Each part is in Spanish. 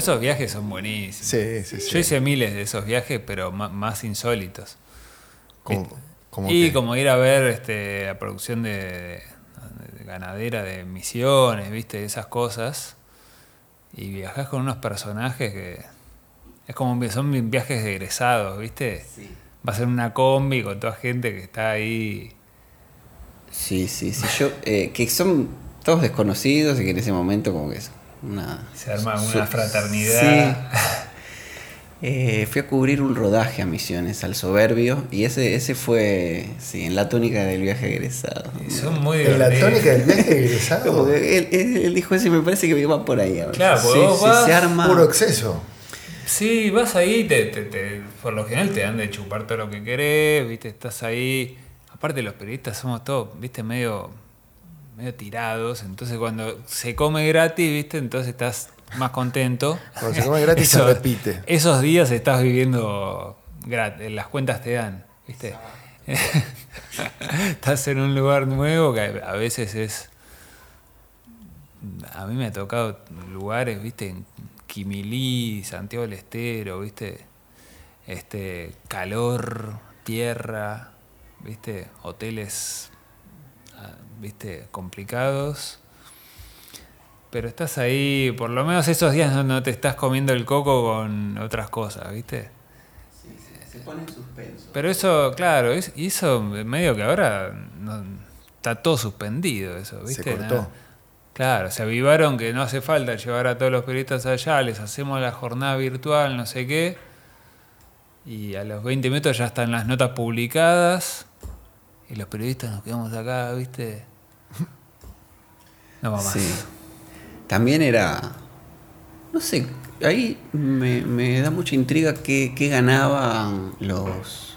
esos viajes son buenísimos. Sí, sí, sí. Yo hice miles de esos viajes, pero más insólitos. Como y como ir a ver este, la producción de, de ganadera de misiones, viste, esas cosas. Y viajás con unos personajes que es como son viajes de egresados, viste. Va a ser una combi con toda gente que está ahí. Sí, sí, sí. Yo, eh, que son todos desconocidos y que en ese momento como que es una... Se arma su- una fraternidad. Sí. Eh, fui a cubrir un rodaje a Misiones, al Soberbio, y ese, ese fue, sí, en la tónica del viaje egresado. Son muy En la tónica del viaje egresado. Él, él- él dijo eso y me parece que va por ahí. Claro, porque Sí, vos sí, vas se arma... Puro exceso. Sí, vas ahí, te, te- te- por lo general te dan de chupar todo lo que querés, viste, estás ahí. Aparte los periodistas somos todos, viste, medio, medio tirados, entonces cuando se come gratis, viste, entonces estás más contento. Cuando se come gratis se repite. Esos días estás viviendo gratis, las cuentas te dan, viste. estás en un lugar nuevo que a veces es... A mí me ha tocado lugares, viste, en Quimilí, Santiago del Estero, viste, este, calor, tierra, viste, hoteles, viste, complicados. Pero estás ahí, por lo menos esos días no, no te estás comiendo el coco con otras cosas, viste. Se pone en suspenso. Pero eso, claro, es, y eso medio que ahora no- está todo suspendido, eso, ¿viste? Se cortó. Claro, se avivaron que no hace falta llevar a todos los periodistas allá, les hacemos la jornada virtual, no sé qué. Y a los 20 minutos ya están las notas publicadas. Y los periodistas nos quedamos acá, ¿viste? No va más. Sí. También era. No sé, ahí me, me da mucha intriga qué, qué ganaban los.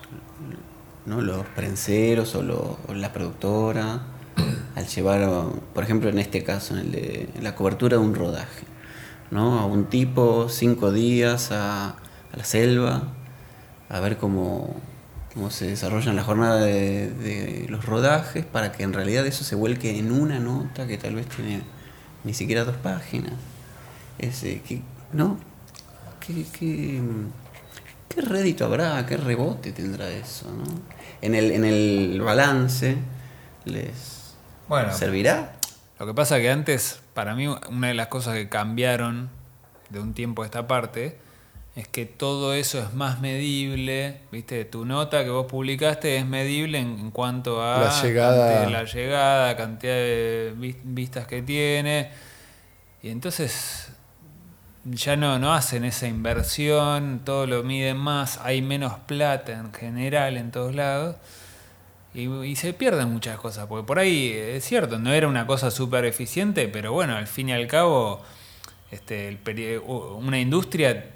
¿no? los prenseros o, lo- o la productora al llevar, por ejemplo, en este caso, en el de la cobertura de un rodaje. ¿no? A un tipo cinco días a, a la selva a ver cómo, cómo se desarrollan la jornada de, de los rodajes para que en realidad eso se vuelque en una nota que tal vez tiene ni siquiera dos páginas. Ese, que, ¿No? ¿Qué, qué, qué rédito habrá? ¿Qué rebote tendrá eso? ¿no? En, el, en el balance les Bueno, servirá. Lo que pasa que antes, para mí, una de las cosas que cambiaron de un tiempo a esta parte es que todo eso es más medible, ¿viste? Tu nota que vos publicaste es medible en, en cuanto a La llegada. cantidad- la llegada, cantidad de vis- vistas que tiene. Y entonces ya no, no hacen esa inversión, todo lo miden más, hay menos plata en general en todos lados. Y, y se pierden muchas cosas, porque por ahí es cierto, no era una cosa súper eficiente, pero bueno, al fin y al cabo, este, el una industria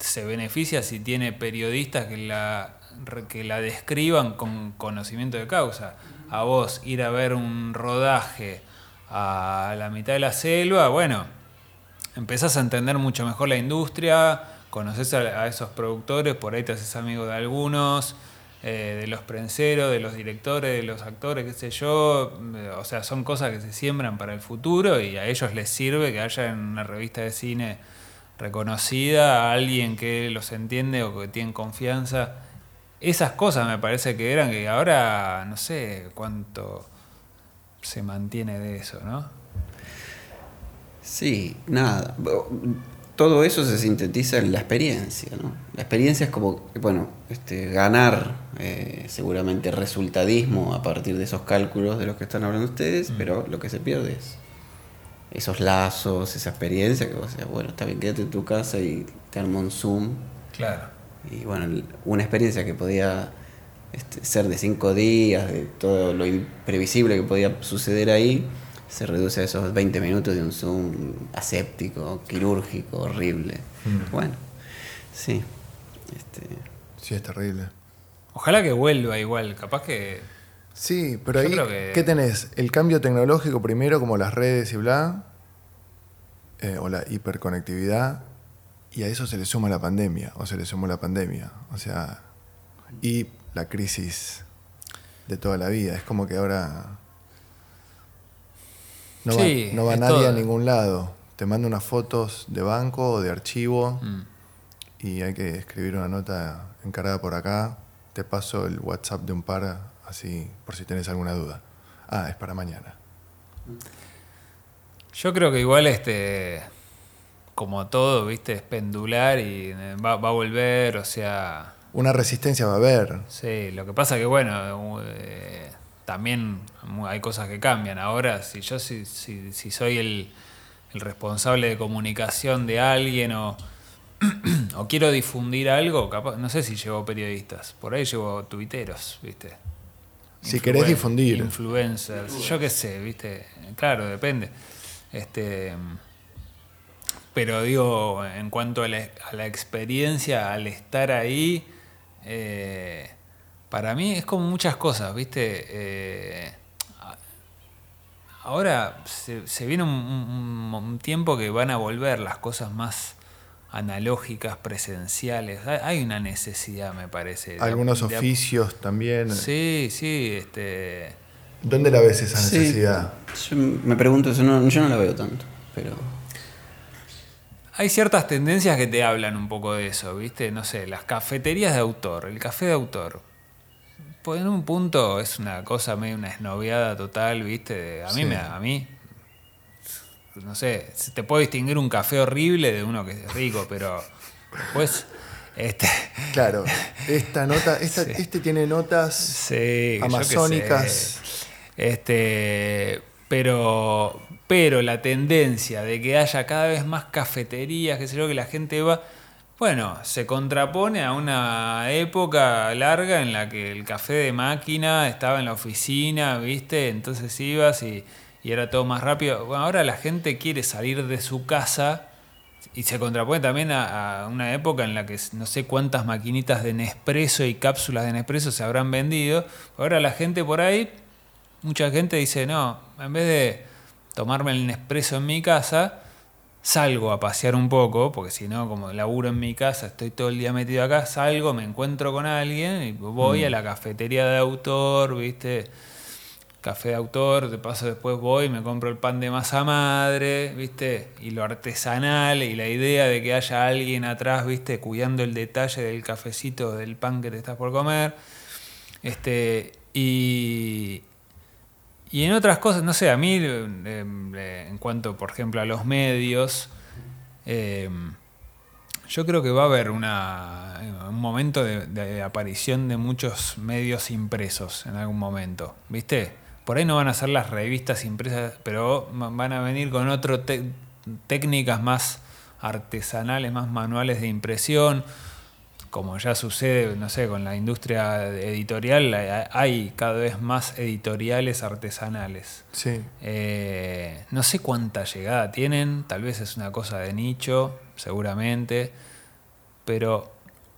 se beneficia si tiene periodistas que la, que la describan con conocimiento de causa. A vos ir a ver un rodaje a la mitad de la selva, bueno, empezás a entender mucho mejor la industria, conoces a, esos productores, por ahí te haces amigo de algunos, eh, de los prenseros, de los directores, de los actores, qué sé yo. eh, O sea, son cosas que se siembran para el futuro y a ellos les sirve que haya en una revista de cine reconocida a alguien que los entiende o que tiene confianza. Esas cosas me parece que eran que ahora no sé cuánto se mantiene de eso, ¿no? Sí, nada. Todo eso se sintetiza en la experiencia, ¿no? La experiencia es como, bueno, este, ganar eh, seguramente resultadismo a partir de esos cálculos de los que están hablando ustedes, pero lo que se pierde es esos lazos, esa experiencia, que vos decías, bueno, está bien, quédate en tu casa y te armo un Zoom. Claro. Y bueno, una experiencia que podía este, ser de cinco días, de todo lo imprevisible que podía suceder ahí, se reduce a esos 20 minutos de un Zoom aséptico, quirúrgico, horrible. Bueno, sí. Este, Sí, es terrible. Ojalá que vuelva igual, capaz que Sí, pero Yo ahí, que- ¿qué tenés? El cambio tecnológico primero, como las redes y bla, eh, o la hiperconectividad, y a eso se le suma la pandemia, o se le sumó la pandemia, o sea, y la crisis de toda la vida. Es como que ahora no Sí, va, no va nadie todo. a ningún lado. te mando unas fotos de banco o de archivo Mm. y hay que escribir una nota encarada por acá. Te paso el WhatsApp de un par, así por si tenés alguna duda. Ah, es para mañana. Yo creo que igual este como todo, viste, es pendular y eh, va, va a volver, o sea, Una resistencia va a haber. sí, lo que pasa que bueno, eh, también hay cosas que cambian. Ahora, si yo si, si, si soy el, el responsable de comunicación de alguien o, o quiero difundir algo, capaz, no sé si llevo periodistas, por ahí llevo tuiteros, viste. Si querés difundir. Influencers, yo qué sé, viste. Claro, depende. Este, pero digo, en cuanto a la, a la experiencia, al estar ahí, eh, para mí es como muchas cosas, viste. Eh, ahora se, se viene un, un- un tiempo que van a volver las cosas más analógicas, presenciales. Hay, una necesidad, me parece. Algunos de- oficios también. Sí, sí, este. ¿Dónde la ves esa Sí. necesidad? Yo me pregunto eso, no, yo no la veo tanto, pero... Hay ciertas tendencias que te hablan un poco de eso, ¿viste? No sé, las cafeterías de autor, el café de autor. Pues en un punto es una cosa medio una esnoviada total, ¿viste? A mí Sí. me a mí no sé, te puede distinguir un café horrible de uno que es rico, pero pues este Claro, esta nota, esta- Sí. este tiene notas Sí, amazónicas. Este, pero, pero la tendencia de que haya cada vez más cafeterías, que sé yo, que la gente va, bueno, se contrapone a una época larga en la que el café de máquina estaba en la oficina, ¿viste? Entonces ibas y, y era todo más rápido. Bueno, ahora la gente quiere salir de su casa y se contrapone también a, a una época en la que no sé cuántas maquinitas de Nespresso y cápsulas de Nespresso se habrán vendido. Ahora la gente por ahí, mucha gente dice, no, en vez de tomarme el Nespresso en mi casa, salgo a pasear un poco, porque si no, como laburo en mi casa, estoy todo el día metido acá, salgo, me encuentro con alguien y voy a la cafetería de autor, ¿viste? Café de autor, de paso después voy, me compro el pan de masa madre, ¿viste? Y lo artesanal y la idea de que haya alguien atrás, ¿viste? Cuidando el detalle del cafecito, del pan que te estás por comer. Este, y, y en otras cosas, no sé, a mí, eh, eh, en cuanto, por ejemplo, a los medios, eh, yo creo que va a haber una, un momento de aparición de muchos medios impresos en algún momento, ¿viste? Por ahí no van a ser las revistas impresas, pero van a venir con otras técnicas más artesanales, más manuales de impresión, como ya sucede, no sé, con la industria editorial, hay- hay cada vez más editoriales artesanales. Sí. Eh, no sé cuánta llegada tienen, tal vez es una cosa de nicho, seguramente, pero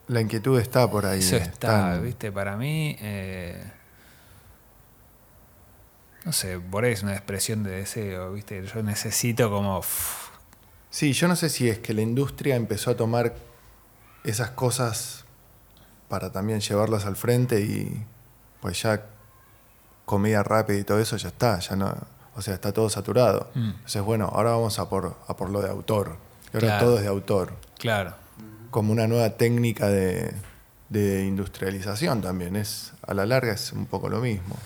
La inquietud está por ahí. eso está, están- viste, para mí, eh, no sé, por ahí es una expresión de deseo, viste, yo necesito como... Sí, yo no sé si es que la industria empezó a tomar esas cosas para también llevarlas al frente y pues ya comida rápida y todo eso ya está, ya no, o sea, está todo saturado. Mm. Entonces, bueno, ahora vamos a por, a por lo de autor. Y ahora Claro. todo es de autor. claro, Como una nueva técnica de, de industrialización también. Es, a la larga es un poco lo mismo.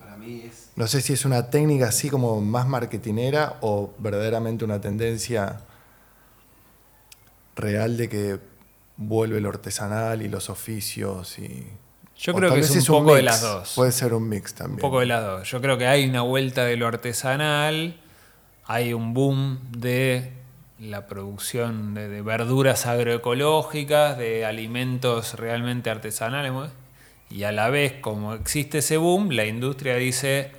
Para mí es... No sé si es una técnica así como más marketinera o verdaderamente una tendencia real de que vuelve lo artesanal y los oficios y... Yo creo que es vez un poco de las dos. Puede ser un mix también. Un poco de las dos. Yo creo que hay una vuelta de lo artesanal, hay un boom de la producción de, de verduras agroecológicas, de alimentos realmente artesanales. Y a la vez, como existe ese boom, la industria dice,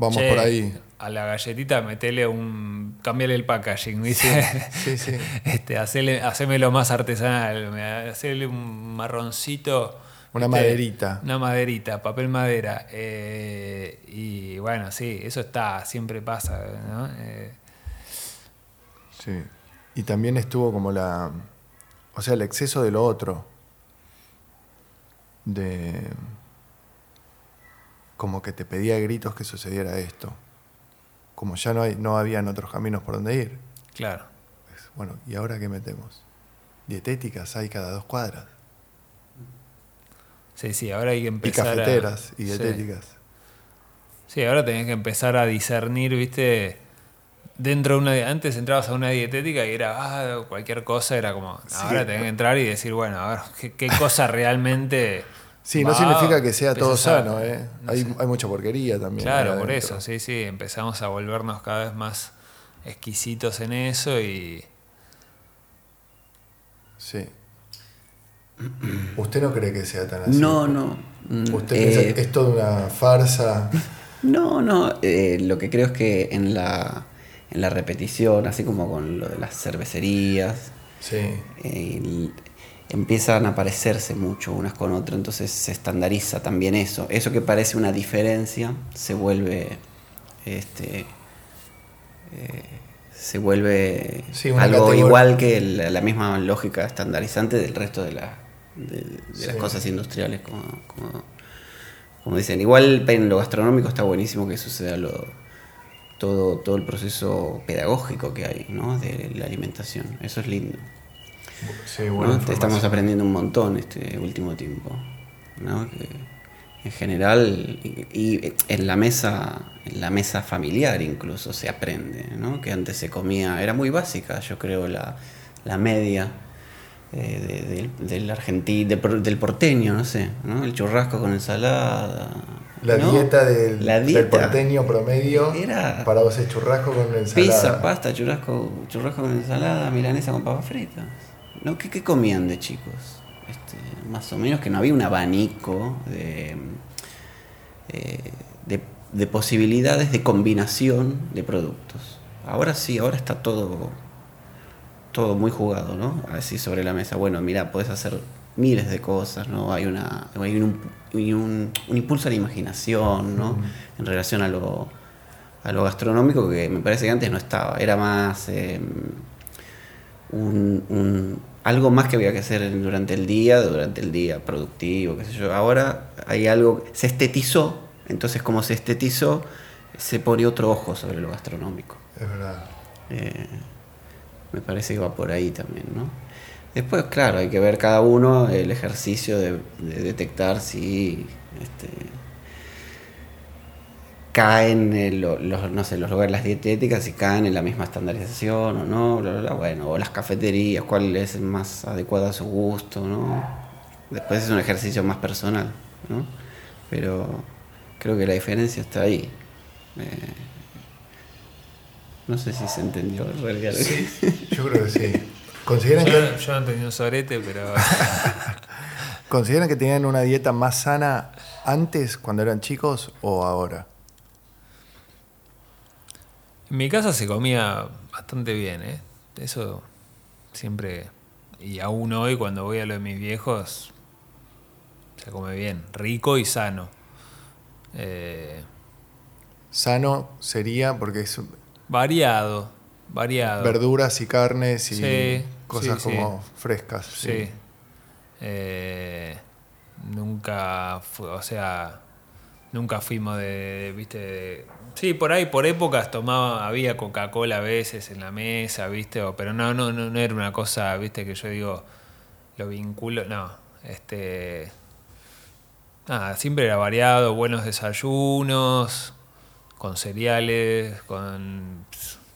Vamos "Che, por ahí. A la galletita metele un. cambiale el packaging, dice. Sí, sí. Este, hacele, hacémelo más artesanal, hacele un marroncito. Una ¿viste? maderita. Una maderita, papel madera. eh, y bueno, sí, eso está, siempre pasa, ¿no? Eh, Sí. Y también estuvo como la. O sea, el exceso de lo otro. De. Como que te pedía a gritos que sucediera esto. Como ya no, hay, no habían otros caminos por donde ir. Claro. Bueno, ¿y ahora qué metemos? Dietéticas hay cada dos cuadras. Sí, sí, ahora hay que Y empezar a- cafeteras y Sí. dietéticas. Sí, ahora tenés que empezar a discernir, ¿viste? Dentro de una. Antes entrabas a una dietética y era. Ah, cualquier cosa era como. Sí. Ahora tenés que entrar y decir, bueno, a ver, ¿qué, qué cosa realmente. Sí, no significa que sea todo a- sano, ¿eh? no hay, hay mucha porquería también. Claro, por eso, sí, sí. Empezamos a volvernos cada vez más exquisitos en eso y. Sí. ¿Usted no cree que sea tan así? No, no. mm, ¿Usted eh, piensa que es toda una farsa? No, no, eh, lo que creo es que en la, en la repetición, así como con lo de las cervecerías, Sí. eh, empiezan a parecerse mucho unas con otras, entonces se estandariza también eso. Eso que parece una diferencia se vuelve, este, eh, se vuelve Sí, algo categoría. igual que la, la misma lógica estandarizante del resto de, la- de, de las cosas industriales, como, como, como dicen. Igual en lo gastronómico está buenísimo que suceda lo, todo, todo el proceso pedagógico que hay ¿no? de la alimentación. Eso es lindo. Estamos aprendiendo un montón este último tiempo. ¿no? Que en general, y, y en la mesa, en la mesa familiar incluso se aprende, ¿no? Que antes se comía, era muy básica, yo creo, la, la media eh, de- del- del argentino, del, por- del porteño, no sé, ¿no? El churrasco con ensalada. La ¿no? dieta, del, La del dieta. porteño promedio Era- para vos es churrasco con ensalada. Pizza, pasta, churrasco, churrasco con ensalada, milanesa con papas fritas. ¿No? ¿Qué, qué comían de chicos? Este, más o menos que no había un abanico de, eh, de, de posibilidades de combinación de productos. Ahora sí, ahora está todo, todo muy jugado, ¿no? Así sobre la mesa. Bueno, mira, puedes hacer miles de cosas, ¿no? Hay, una, hay un, un- un impulso a la imaginación, ¿no? En relación a lo, a lo gastronómico que me parece que antes no estaba. Era más eh, un, un- algo más que había que hacer durante el día, durante el día productivo, qué sé yo. Ahora hay algo, se estetizó, entonces como se estetizó, se pone otro ojo sobre lo gastronómico. Es verdad. Eh, me parece que va por ahí también, ¿no? Después, claro, hay que ver cada uno el ejercicio de, de detectar si este, caen en lo- los, no sé, los lugares, las dietéticas, si caen en la misma estandarización o no, bla, bla, bla, bueno, o las cafeterías, cuál es el más adecuado a su gusto, ¿no? Después es un ejercicio más personal, ¿no? Pero creo que la diferencia está ahí. Eh, no sé si se entendió en realidad. que- Yo creo que sí. ¿Consideran Yo, que, yo no un sorete, pero. ¿Consideran que tenían una dieta más sana antes, cuando eran chicos, o ahora? En mi casa se comía bastante bien, ¿eh? Eso siempre. Y aún hoy, cuando voy a lo de mis viejos, se come bien. Rico y sano. Eh, Sano sería porque es variado. Variado. verduras y carnes y Sí, cosas sí, sí. como frescas. Sí. Eh, nunca fue, o sea, nunca fuimos de, viste, de- sí, por ahí, por épocas tomaba, había Coca-Cola a veces en la mesa, viste, o- pero no, no, no, no era una cosa, viste, que yo digo, lo vinculo, no, este, nada, siempre era variado, buenos desayunos, con cereales, con,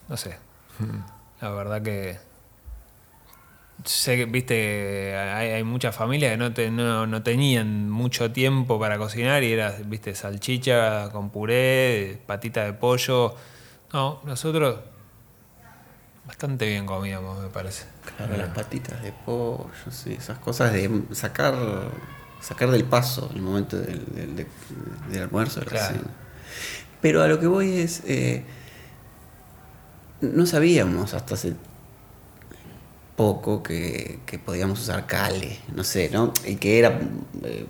no sé, la verdad que sé que, viste, hay, hay muchas familias que no, te- no, no tenían mucho tiempo para cocinar y era, viste, salchicha con puré, patita de pollo. No, nosotros bastante bien comíamos, me parece. Claro, las patitas de pollo, sí, esas cosas de sacar sacar del paso el momento del, del- de- del almuerzo, de la Claro. cena. Pero a lo que voy es, eh, no sabíamos hasta hace poco que, que podíamos usar cale, no sé, ¿no? Y que era eh,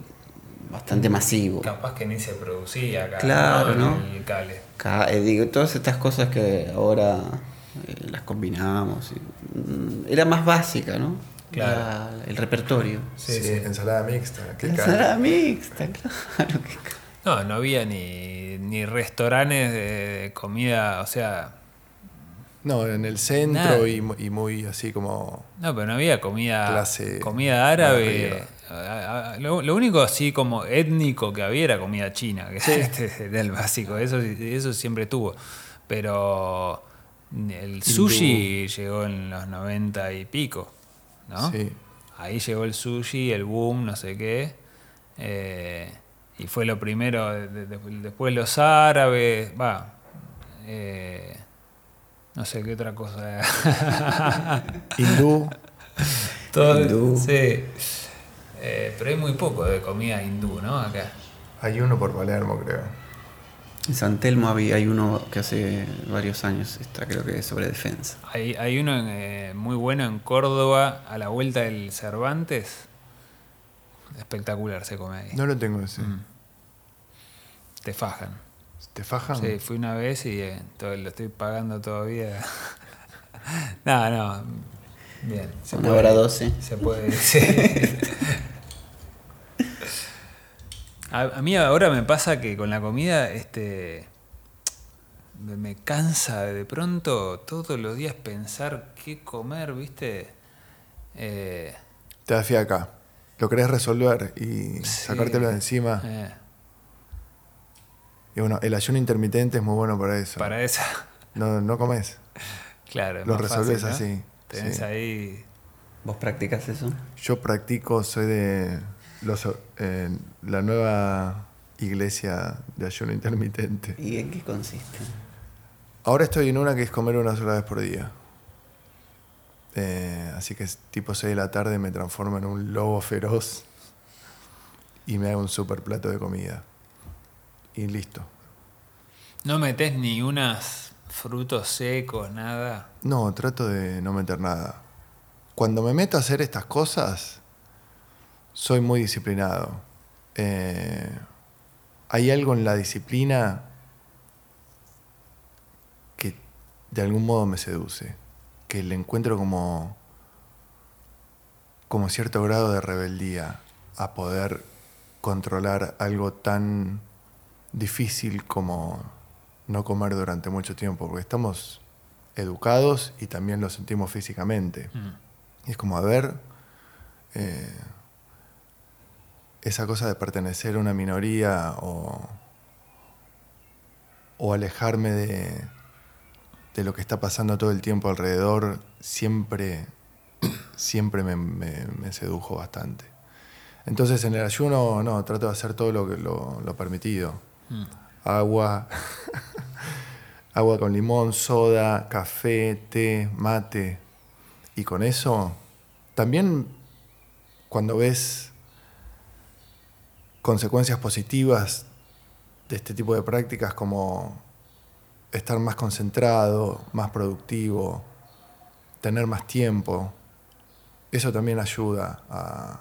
bastante masivo. Capaz que ni se producía acá. Claro, ¿no? El cale. Ca- eh, digo, todas estas cosas que ahora eh, las combinamos. y, mm, era más básica, ¿no? Claro. La- el repertorio. Sí, Sí, sí. ensalada mixta. qué Ensalada mixta, claro. ca- No, no había ni, ni restaurantes de comida, o sea, No, en el centro y, mu- y muy así como... No, pero no había comida, Clase comida árabe. Lo, lo único así como étnico que había era comida china, que este era el básico, eso, eso siempre tuvo. Pero el sushi llegó en los 90 y pico, ¿no? Sí. Ahí llegó el sushi, el boom, no sé qué. eh, y fue lo primero, de- de- después los árabes, va. eh, no sé qué otra cosa. Hindú, Todo, Hindú. Sí. Eh, pero hay muy poco de comida hindú, ¿no? Acá. hay uno por Palermo, creo. En San Telmo había, hay uno que hace varios años está, creo que es sobre defensa. Hay, hay uno en, eh, muy bueno en Córdoba, a la vuelta del Cervantes. Espectacular se come ahí. No lo tengo ese. Mm. Te fajan. ¿Te fajan? Sí, fui una vez y eh, todo, lo estoy pagando todavía. no, no. Bien. se Una puede- hora doce. Se puede, sí. A, a mí ahora me pasa que con la comida, este. Me, me cansa de pronto todos los días pensar qué comer, ¿viste? Eh, Te da fiaca. Lo querés resolver y sí. sacártelo de encima. eh, Y bueno, el ayuno intermitente es muy bueno para eso. para esa. No, no comes. Claro. Lo fácil, ¿no? así, Tenés sí. ahí. ¿Vos practicas eso? Yo practico, soy de los, eh, la nueva iglesia de ayuno intermitente. ¿Y en qué consiste? Ahora estoy en una que es comer una sola vez por día. Eh, así que es tipo 6 de la tarde me transformo en un lobo feroz y me hago un super plato de comida. Y listo. No metés ni unas frutos secos, nada. No, trato de no meter nada. Cuando me meto a hacer estas cosas, soy muy disciplinado. Eh, hay algo en la disciplina que de algún modo me seduce, que le encuentro como, como cierto grado de rebeldía a poder controlar algo tan difícil como no comer durante mucho tiempo, porque estamos educados y también lo sentimos físicamente. Y es como, a ver, eh, esa cosa de pertenecer a una minoría o, o alejarme de, de lo que está pasando todo el tiempo alrededor, siempre, siempre me, me- me sedujo bastante. Entonces en el ayuno, no, trato de hacer todo lo, que- lo, lo permitido. Agua, agua con limón, soda, café, té, mate. Y con eso, también cuando ves consecuencias positivas de este tipo de prácticas como estar más concentrado, más productivo, tener más tiempo, eso también ayuda a,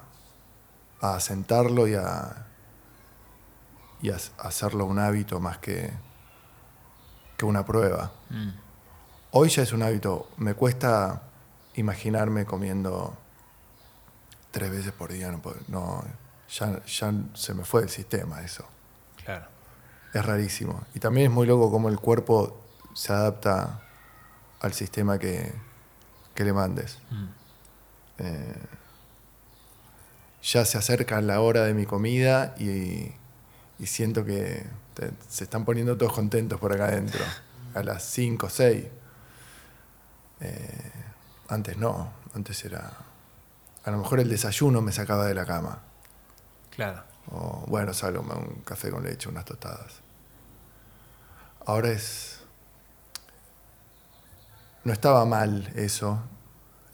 a asentarlo y a, y hacerlo un hábito más que, que una prueba. Mm. Hoy ya es un hábito. Me cuesta imaginarme comiendo tres veces por día. No, puedo- no, ya, ya se me fue el sistema eso. Claro. Es rarísimo. Y también es muy loco cómo el cuerpo se adapta al sistema que, que le mandes. Mm. Eh, ya se acerca la hora de mi comida y, y siento que te- se están poniendo todos contentos por acá adentro. A las 5 o 6. antes no, antes era... A lo mejor el desayuno me sacaba de la cama. Claro. O bueno, salgo, un café con leche, unas tostadas. Ahora es... No estaba mal eso.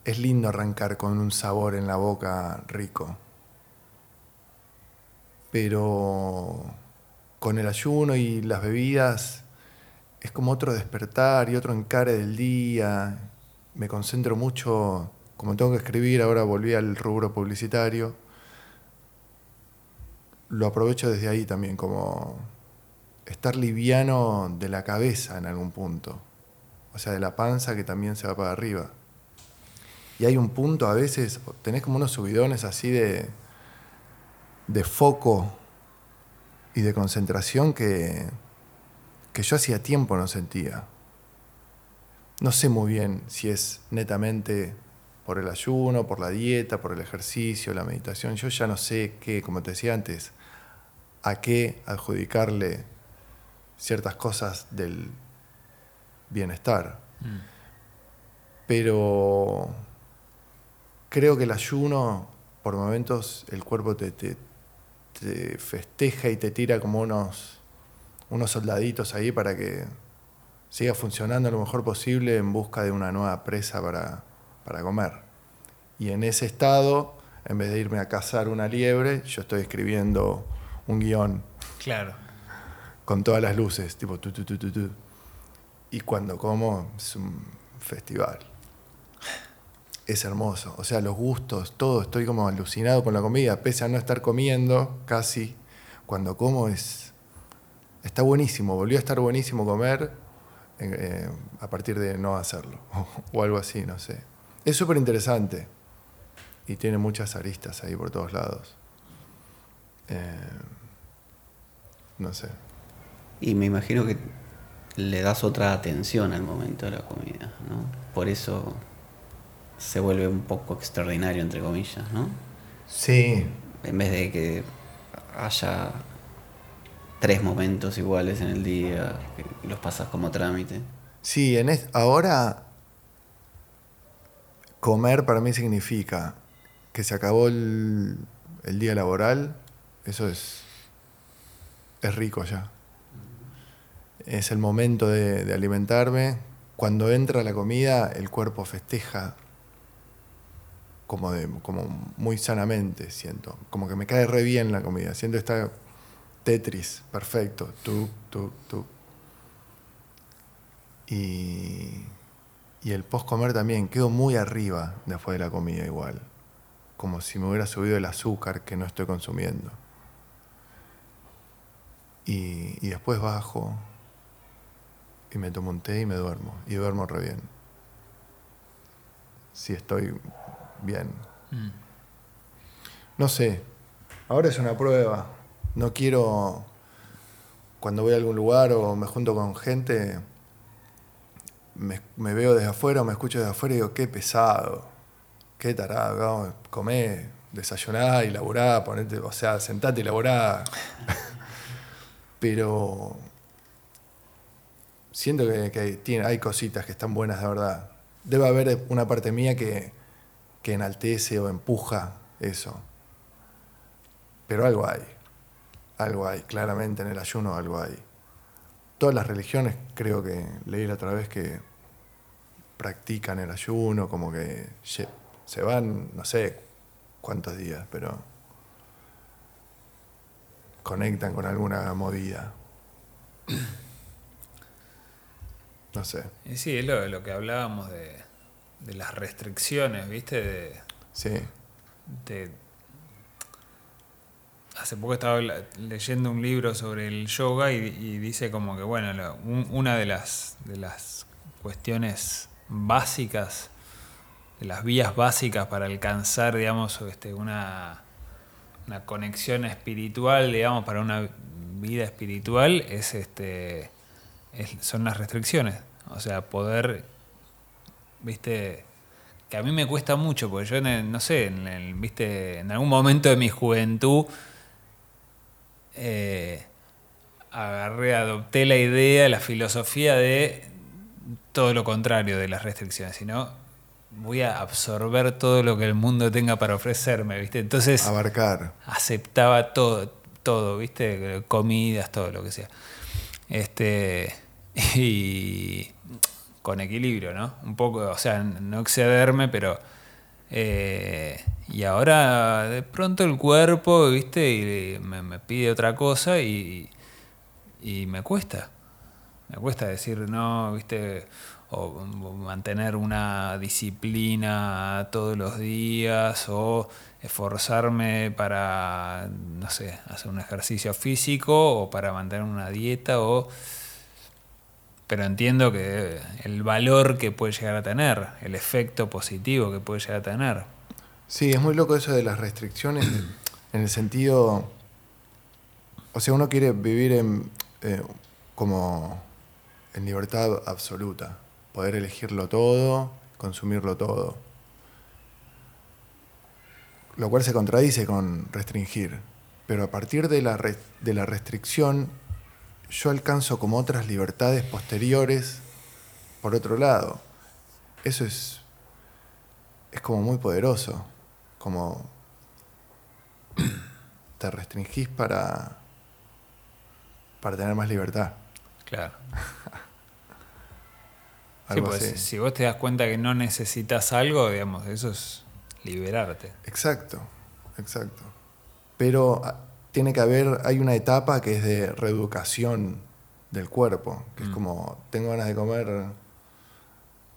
Es lindo arrancar con un sabor en la boca rico. Pero con el ayuno y las bebidas es como otro despertar y otro encare del día. Me concentro mucho, como tengo que escribir, ahora volví al rubro publicitario lo aprovecho desde ahí también, como estar liviano de la cabeza en algún punto. O sea, de la panza que también se va para arriba. Y hay un punto a veces, tenés como unos subidones así de, de foco y de concentración que, que yo hacía tiempo no sentía. no sé muy bien si es netamente por el ayuno, por la dieta, por el ejercicio, la meditación. Yo ya no sé qué, como te decía antes, a qué adjudicarle ciertas cosas del bienestar. Mm. Pero creo que el ayuno, por momentos, el cuerpo te, te- te festeja y te tira como unos, unos soldaditos ahí para que siga funcionando lo mejor posible en busca de una nueva presa para, para comer. Y en ese estado, en vez de irme a cazar una liebre, yo estoy escribiendo un guion Claro. con todas las luces, tipo tu, tu, tu, tu, tu. Y cuando como es un festival. Es hermoso. O sea, los gustos, todo. Estoy como alucinado con la comida. Pese a no estar comiendo casi, cuando como es. Está buenísimo. Volvió a estar buenísimo comer eh, a partir de no hacerlo. o algo así, no sé. Es súper interesante. Y tiene muchas aristas ahí por todos lados. Eh, no sé. Y me imagino que le das otra atención al momento de la comida, ¿no? Por eso se vuelve un poco extraordinario, entre comillas, ¿no? Sí, En vez de que haya tres momentos iguales en el día, que los pasas como trámite. Sí, en es- ahora comer para mí significa que se acabó el, el día laboral, eso es, es rico ya. Es el momento de, de alimentarme. Cuando entra la comida, el cuerpo festeja como, de, como muy sanamente, siento. Como que me cae re bien la comida. Siento esta Tetris, perfecto. Tú, tú, tú. Y, y el post comer también, quedo muy arriba después de la comida igual. Como si me hubiera subido el azúcar que no estoy consumiendo. Y, y después bajo y me tomo un té y me duermo. Y duermo re bien. Si estoy bien. Mm. No sé. Ahora es una prueba. No quiero, cuando voy a algún lugar o me junto con gente, me, me veo desde afuera o me escucho desde afuera y digo, qué pesado, qué tarado, vamos, comé, desayuná y laburá, ponete, o sea, sentate y laburá. Pero siento que, que tiene, hay cositas que están buenas de verdad. Debe haber una parte mía que, que enaltece o empuja eso. Pero algo hay. Algo hay. Claramente en el ayuno algo hay. Todas las religiones, creo que leí la otra vez que practican el ayuno, como que se van, no sé cuántos días, pero conectan con alguna movida. No sé. Sí, es lo, lo que hablábamos de, de las restricciones, ¿viste? De, Sí. de- hace poco estaba leyendo un libro sobre el yoga y, y dice como que, bueno, un- una de las, de las cuestiones básicas, de las vías básicas para alcanzar, digamos, este, una, una conexión espiritual, digamos, para una vida espiritual, es este es- son las restricciones. O sea, poder, viste, que a mí me cuesta mucho, porque yo, en el- no sé, en, el- viste, en algún momento de mi juventud, eh, agarré, adopté la idea, la filosofía de todo lo contrario de las restricciones, sino voy a absorber todo lo que el mundo tenga para ofrecerme, ¿viste? Entonces Abarcar. aceptaba todo, todo, ¿viste? Comidas, todo lo que sea. Este y con equilibrio, ¿no? Un poco, o sea, no excederme, pero eh, y ahora de pronto el cuerpo, ¿viste? Y me, pide otra cosa y, y me cuesta. Me cuesta decir no, ¿viste? O mantener una disciplina todos los días o esforzarme para, no sé, hacer un ejercicio físico o para mantener una dieta o... Pero entiendo que el valor que puede llegar a tener, el efecto positivo que puede llegar a tener. Sí, es muy loco eso de las restricciones en el sentido, o sea, uno quiere vivir en, eh, como en libertad absoluta poder elegirlo todo, consumirlo todo. Lo cual se contradice con restringir. Pero a partir de la, de la restricción, yo alcanzo como otras libertades posteriores por otro lado. Eso es, es como muy poderoso. Como te restringís para, para tener más libertad. Claro. sí, pues, si vos te das cuenta que no necesitas algo, digamos, eso es liberarte. Exacto, exacto. Pero ah, tiene que haber, hay una etapa que es de reeducación del cuerpo, que es mm. como, tengo ganas de comer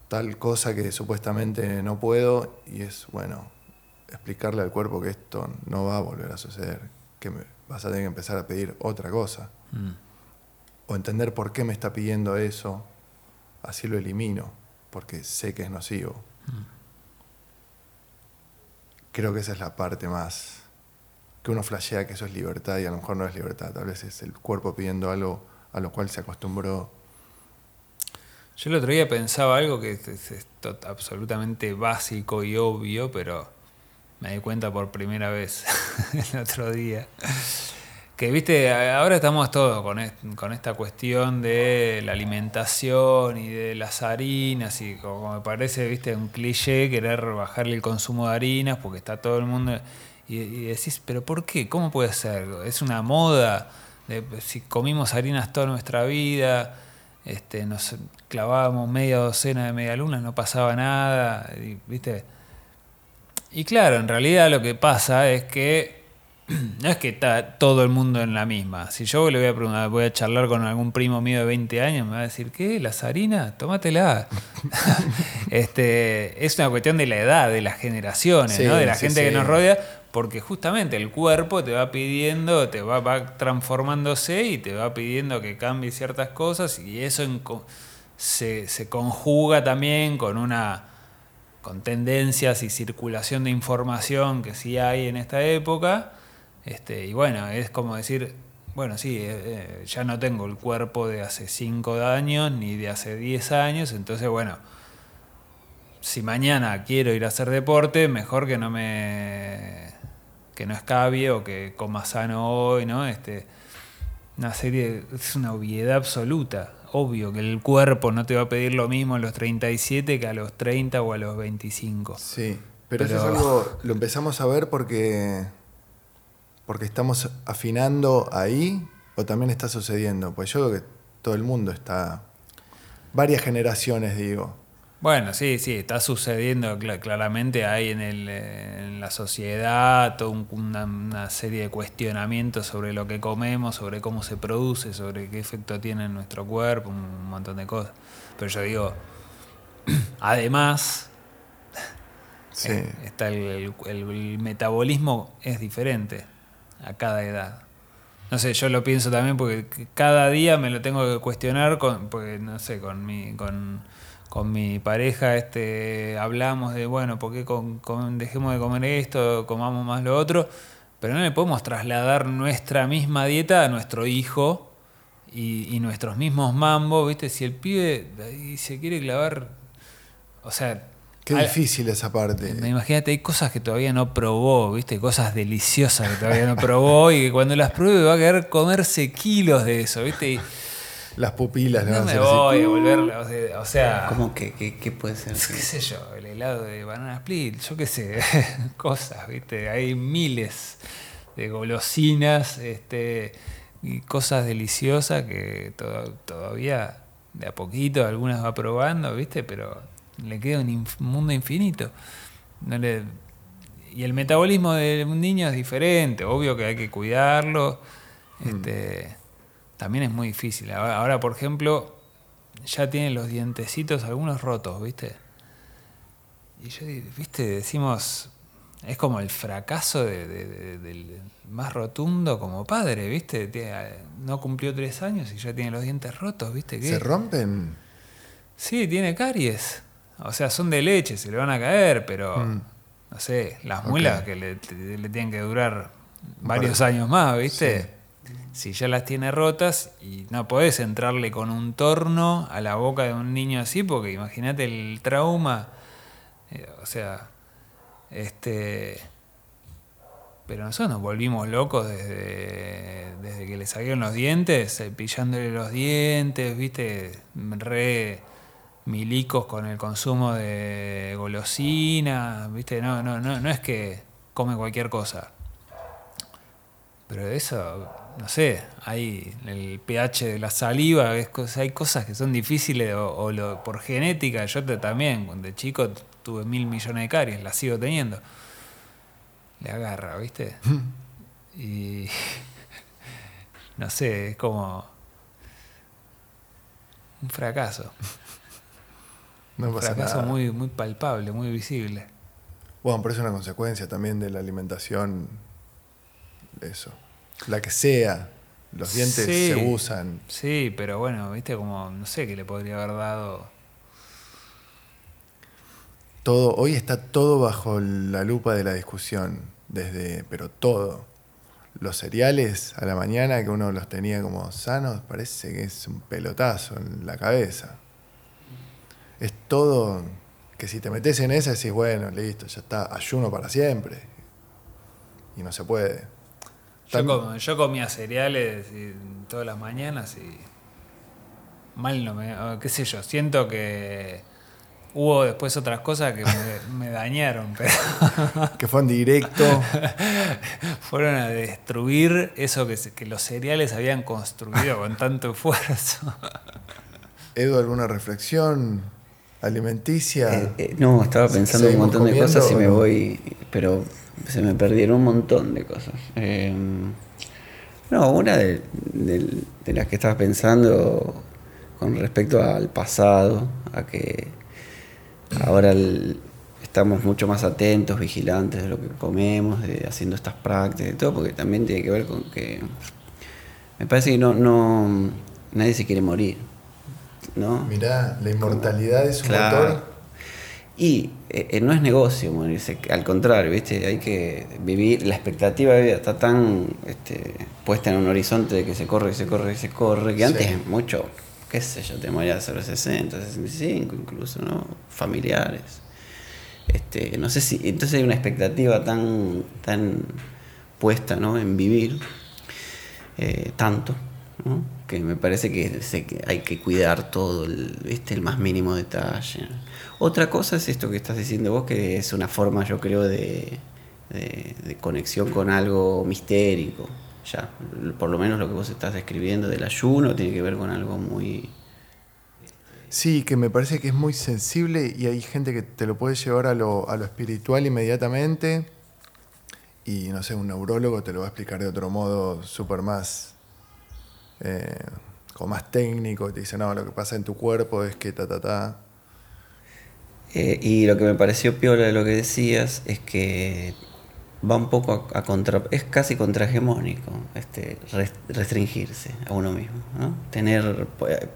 tal cosa que supuestamente no puedo, y es, bueno, explicarle al cuerpo que esto no va a volver a suceder, que vas a tener que empezar a pedir otra cosa. Mm. O entender por qué me está pidiendo eso, así lo elimino, porque sé que es nocivo. Mm. Creo que esa es la parte más que uno flashea que eso es libertad y a lo mejor no es libertad, tal vez es el cuerpo pidiendo algo a lo cual se acostumbró. Yo el otro día pensaba algo que es, absolutamente básico y obvio, pero me di cuenta por primera vez el otro día. Que viste, ahora estamos todos con, con esta cuestión de la alimentación y de las harinas y como me parece, viste, un cliché querer bajarle el consumo de harinas porque está todo el mundo y, decís, pero ¿por qué? ¿Cómo puede ser? ¿Es una moda? si comimos harinas toda nuestra vida, este, nos clavábamos media docena de medialunas, no pasaba nada, y, ¿viste? Y claro, en realidad lo que pasa es que no es que está todo el mundo en la misma. Si yo le voy a preguntar, voy a charlar con algún primo mío de 20 años, me va a decir, ¿qué? ¿Las harinas? Tómatela. este, es una cuestión de la edad, de las generaciones, ¿no? de la gente que nos rodea porque justamente el cuerpo te va pidiendo, te va, va, transformándose y te va pidiendo que cambie ciertas cosas y eso se, se, conjuga también con una con tendencias y circulación de información que sí hay en esta época. Este, y bueno, es como decir, bueno, sí, eh, eh, ya no tengo el cuerpo de hace 5 años ni de hace 10 años, entonces bueno, si mañana quiero ir a hacer deporte, mejor que no me que no escabie o que coma sano hoy, ¿no? Este, una serie, es una obviedad absoluta. Obvio que el cuerpo no te va a pedir lo mismo a los 37 que a los 30 o a los 25. Sí, pero, eso es algo, lo empezamos a ver porque, porque estamos afinando ahí o también está sucediendo. Pues yo creo que todo el mundo está, varias generaciones digo, bueno, sí, sí, está sucediendo claramente ahí en, el, en la sociedad toda una, serie de cuestionamientos sobre lo que comemos, sobre cómo se produce, sobre qué efecto tiene en nuestro cuerpo, un montón de cosas. Pero yo digo, además, eh, está el, metabolismo es diferente a cada edad. No sé, yo lo pienso también porque cada día me lo tengo que cuestionar con, porque no sé, con mi, con con mi pareja este, hablamos de, bueno, ¿por qué dejemos de comer esto, comamos más lo otro? Pero no le podemos trasladar nuestra misma dieta a nuestro hijo y, nuestros mismos mambos, ¿viste? Si el pibe se quiere clavar, o sea... Qué difícil esa parte. Imagínate, hay cosas que todavía no probó, ¿viste? Cosas deliciosas que todavía no probó y que cuando las pruebe va a querer comerse kilos de eso, ¿viste? Las pupilas. No me voy a volver, o sea... ¿Cómo que qué puede ser? ¿Qué sé yo? El helado de banana split, yo qué sé, cosas, ¿viste? Hay miles de golosinas este, y cosas deliciosas que todavía de a poquito algunas va probando, ¿viste? Pero le queda un mundo infinito. No le, y el metabolismo de un niño es diferente, obvio que hay que cuidarlo. Mm. Este, también es muy difícil. Ahora, por ejemplo, ya tiene los dientecitos algunos rotos, ¿viste? Y yo, ¿viste? Decimos, es como el fracaso del más rotundo como padre, ¿viste? No cumplió tres años y ya tiene los dientes rotos, ¿viste? ¿Se rompen? Sí, tiene caries. O sea, son de leche, se le van a caer, pero mm. no sé, las muelas que le, tienen que durar varios años más, ¿viste? Si ya las tiene rotas y no podés entrarle con un torno a la boca de un niño así, porque imagínate el trauma. Eh, o sea, este. Pero nosotros nos volvimos locos desde, desde que le salieron los dientes, pillándole los dientes, viste, re milicos con el consumo de golosina, viste, no, no, no, no es que come cualquier cosa. Pero eso, no sé, hay el pH de la saliva, hay cosas que son difíciles o, lo, por genética. Yo también, de chico tuve mil millones de caries, las sigo teniendo. Le agarra, ¿viste? y no sé, es como un fracaso. un fracaso muy muy palpable, muy visible. Bueno, pero es una consecuencia también de la alimentación, eso. La que sea, los dientes se usan. Sí, pero bueno, viste como, no sé qué le podría haber dado. Todo, hoy está todo bajo la lupa de la discusión, desde, pero todo. Los cereales a la mañana que uno los tenía como sanos, parece que es un pelotazo en la cabeza. Es todo que si te metes en esa decís, bueno, listo, ya está, ayuno para siempre. Y no se puede. Yo, comía cereales todas las mañanas y mal no me... qué sé yo, siento que hubo después otras cosas que me, dañaron, pero... que fueron directo. Fueron a destruir eso que, que los cereales habían construido con tanto esfuerzo. Edu, ¿alguna reflexión? alimenticia. Eh, eh, no, estaba pensando un montón de cosas y me voy, pero se me perdieron un montón de cosas. Em, no, una de, las que estaba pensando con respecto al pasado, a que ahora estamos mucho más atentos, vigilantes de lo que comemos, de haciendo estas prácticas y todo, porque también tiene que ver con que me parece que no, no nadie se quiere morir. ¿no? Mirá, la inmortalidad es un motor. Y eh, no es negocio morirse, al contrario, ¿viste? Hay que vivir, la expectativa de vida está tan este, puesta en un horizonte de que se corre y se corre y se corre, que antes mucho, qué sé yo, te morías a los 60, 65 incluso, ¿no? Familiares. Este, no sé si, entonces hay una expectativa tan, tan puesta, ¿no? En vivir eh, tanto, ¿no? que me parece que, hay que cuidar todo, el, el más mínimo detalle. Otra cosa es esto que estás diciendo vos, que es una forma, yo creo, de, conexión con algo mistérico. Ya, por lo menos lo que vos estás describiendo del ayuno tiene que ver con algo muy... Sí, que me parece que es muy sensible y hay gente que te lo puede llevar a lo, a lo espiritual inmediatamente y no sé, un neurólogo te lo va a explicar de otro modo súper más eh, como más técnico, te dice, no, lo que pasa en tu cuerpo es que ta, ta, ta. Eh, y lo que me pareció peor de lo que decías es que va un poco a, contra, es casi contrahegemónico este, restringirse a uno mismo, ¿no? Tener,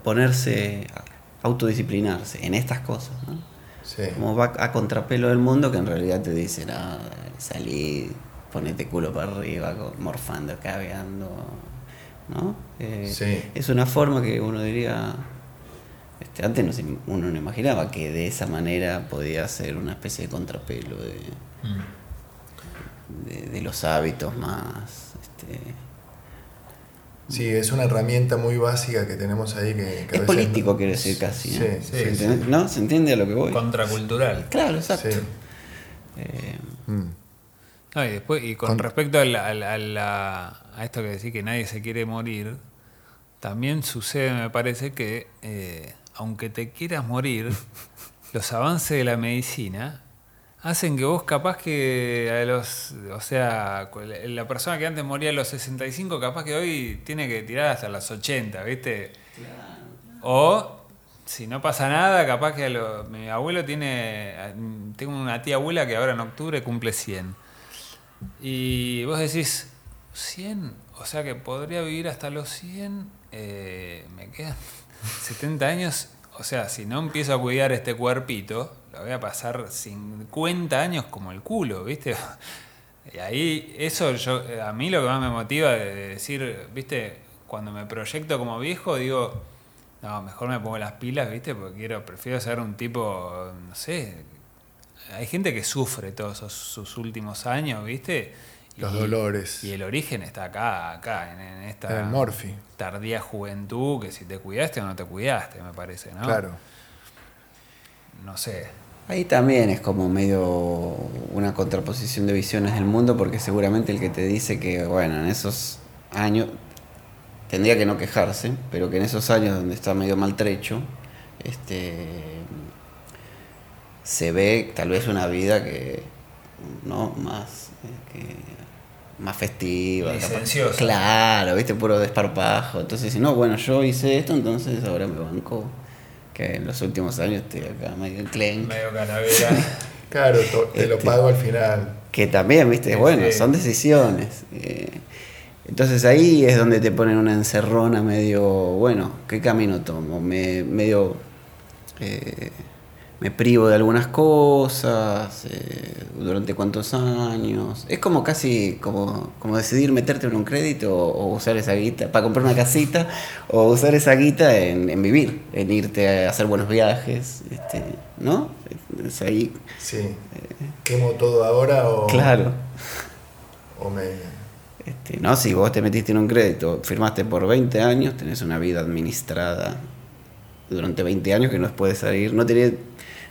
ponerse, autodisciplinarse en estas cosas, ¿no? Como va a contrapelo del mundo que en realidad te dice, no, salí, ponete culo para arriba, morfando, cabeando, ¿no? Eh, es una forma que uno diría, este, antes uno no imaginaba que de esa manera podía ser una especie de contrapelo de, mm. de, los hábitos más... Este, Sí, es una herramienta muy básica que tenemos ahí que... es político, quiere decir casi. ¿no? ¿Se, ¿no? ¿Se entiende a lo que voy? Contracultural. Claro, exacto. Eh, mm. y, después, y con, respecto a la, a esto que decís que nadie se quiere morir, también sucede, me parece, que eh, aunque te quieras morir, los avances de la medicina hacen que vos capaz que a los, o sea, la persona que antes moría a los 65, capaz que hoy tiene que tirar hasta los 80, ¿viste? O si no pasa nada, capaz que a mi abuelo tiene, tengo una tía abuela que ahora en octubre cumple 100. Y vos decís, 100, o sea que podría vivir hasta los 100, eh, me quedan 70 años, o sea, si no empiezo a cuidar este cuerpito, lo voy a pasar 50 años como el culo, ¿viste? Y ahí, eso yo, a mí lo que más me motiva de decir, viste, cuando me proyecto como viejo, digo, no, mejor me pongo las pilas, viste, porque quiero, prefiero ser un tipo, no sé, hay gente que sufre todos esos- sus últimos años, viste. Los Y- dolores. Y el origen está acá, acá, en, en esta En el Morphy. tardía juventud, que si te cuidaste o no te cuidaste, me parece, ¿no? Claro. No sé. Ahí también es como medio una contraposición de visiones del mundo, porque seguramente el que te dice que, bueno, en esos años tendría que no quejarse, pero que en esos años donde está medio maltrecho, este, se ve tal vez una vida que, ¿no? Más, eh, que- más festiva. Licenciosa. Claro, viste, puro desparpajo. Entonces, si no, bueno, yo hice esto, entonces ahora me banco. Que en los últimos años estoy acá medio enclenque. Medio calavera. Claro, te lo Este- pago al final. Que también, viste, Sí, bueno, sí. son decisiones. Eh, entonces ahí es donde te ponen una encerrona medio, bueno, ¿qué camino tomo? Me, medio, eh, me privo de algunas cosas, eh, durante cuántos años. Es como casi como, como decidir meterte en un crédito o, o usar esa guita para comprar una casita o usar esa guita en, en vivir, en irte a hacer buenos viajes, este, ¿no? Es ahí, Sí. ¿Quemo todo ahora o, claro. o me... Este, no, si vos te metiste en un crédito, firmaste por 20 años, tenés una vida administrada durante 20 años que no puedes salir, no tiene,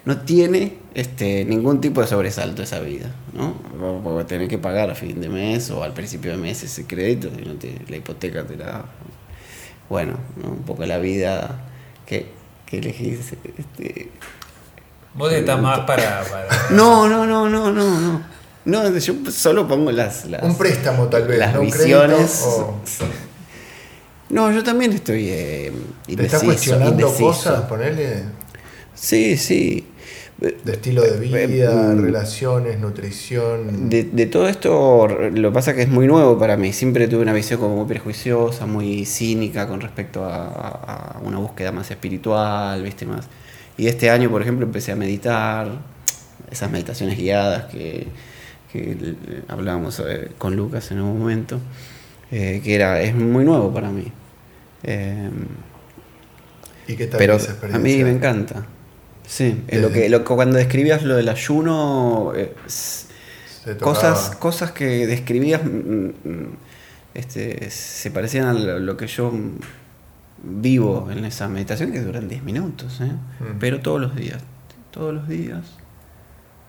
no tiene este, ningún tipo de sobresalto esa vida, ¿no? Vos- vos tenés que pagar a fin de mes o al principio de mes ese crédito, y no te- la hipoteca te la... Bueno, ¿no? un poco la vida que, que elegís. Este, Vos estás más para. para- no, no, no, no, no, no. No, yo solo pongo las... las Un préstamo tal vez, las no visiones. crédito. o- No, yo también estoy eh, ¿Te estás indeciso, cuestionando indeciso. cosas, ponele? Sí, sí. De estilo de vida, Mm. relaciones, nutrición. De, de todo esto, lo que pasa es que es muy nuevo para mí. Siempre tuve una visión como muy prejuiciosa, muy cínica con respecto a, a- a una búsqueda más espiritual, ¿viste? Más. Y este año, por ejemplo, empecé a meditar, esas meditaciones guiadas que, que hablábamos eh, con Lucas en un momento, eh, que era, es muy nuevo para mí. Eh, ¿Y qué tal pero esa a experiencia? mí me encanta. Sí, eh, lo que, lo, que cuando describías lo del ayuno, eh, cosas, cosas que describías mm, mm, este, se parecían a lo, que yo vivo en esa meditación que duran 10 minutos, ¿eh? Mm. pero todos los días, todos los días,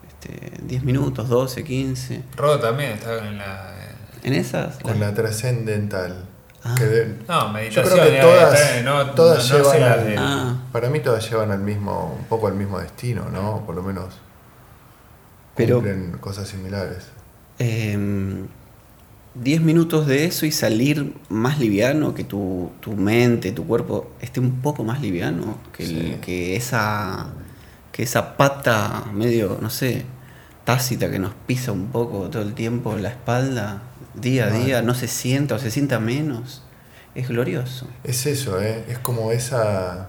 este, 10 minutos, 12, 15, Rodo también está en la. en esas... Con la trascendental. Ah. que de- No, yo meditación. creo que eh, todas, eh, no- todas no- no llevan sé las al, de- Ah. para mí todas llevan al mismo, un poco al mismo destino, ¿no? Por lo menos Pero- cumplen cosas similares. Em, 10 minutos de eso y salir más liviano, que tu, tu mente, tu cuerpo esté un poco más liviano, que, el- que, esa, que esa pata medio, no sé, tácita que nos pisa un poco todo el tiempo en la espalda, día a día, no se sienta o se sienta menos, es glorioso. Es eso, ¿eh? Es como esa.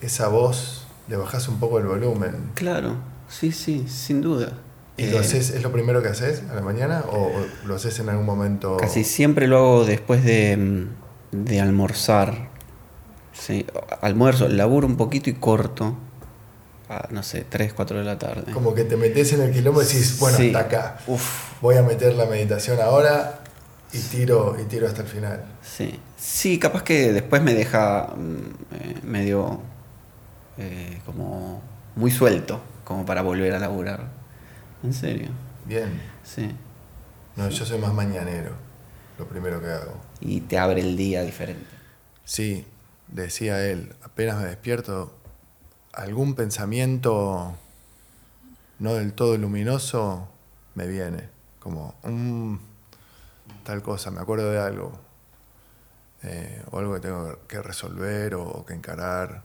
Esa voz, le bajás un poco el volumen. Claro, sí, sí, sin duda. ¿Y lo Eh, haces, es lo primero que haces a la mañana o, o lo haces en algún momento? Casi siempre lo hago después de, de almorzar. Sí, almuerzo, laburo un poquito y corto. A, no sé, 3, 4 de la tarde. Como que te metes en el quilombo y decís, bueno, Sí. hasta acá. Uf, Voy a meter la meditación ahora y tiro, y tiro hasta el final. sí. Sí, capaz que después me deja mm, eh, medio eh, como muy suelto, como para volver a laburar. En serio, Bien. sí. No, yo soy más mañanero, lo primero que hago. Y te abre el día diferente. Sí, decía él, apenas me despierto, algún pensamiento no del todo luminoso me viene, como "Mm, tal cosa, me acuerdo de algo, eh, o algo que tengo que resolver o, que encarar.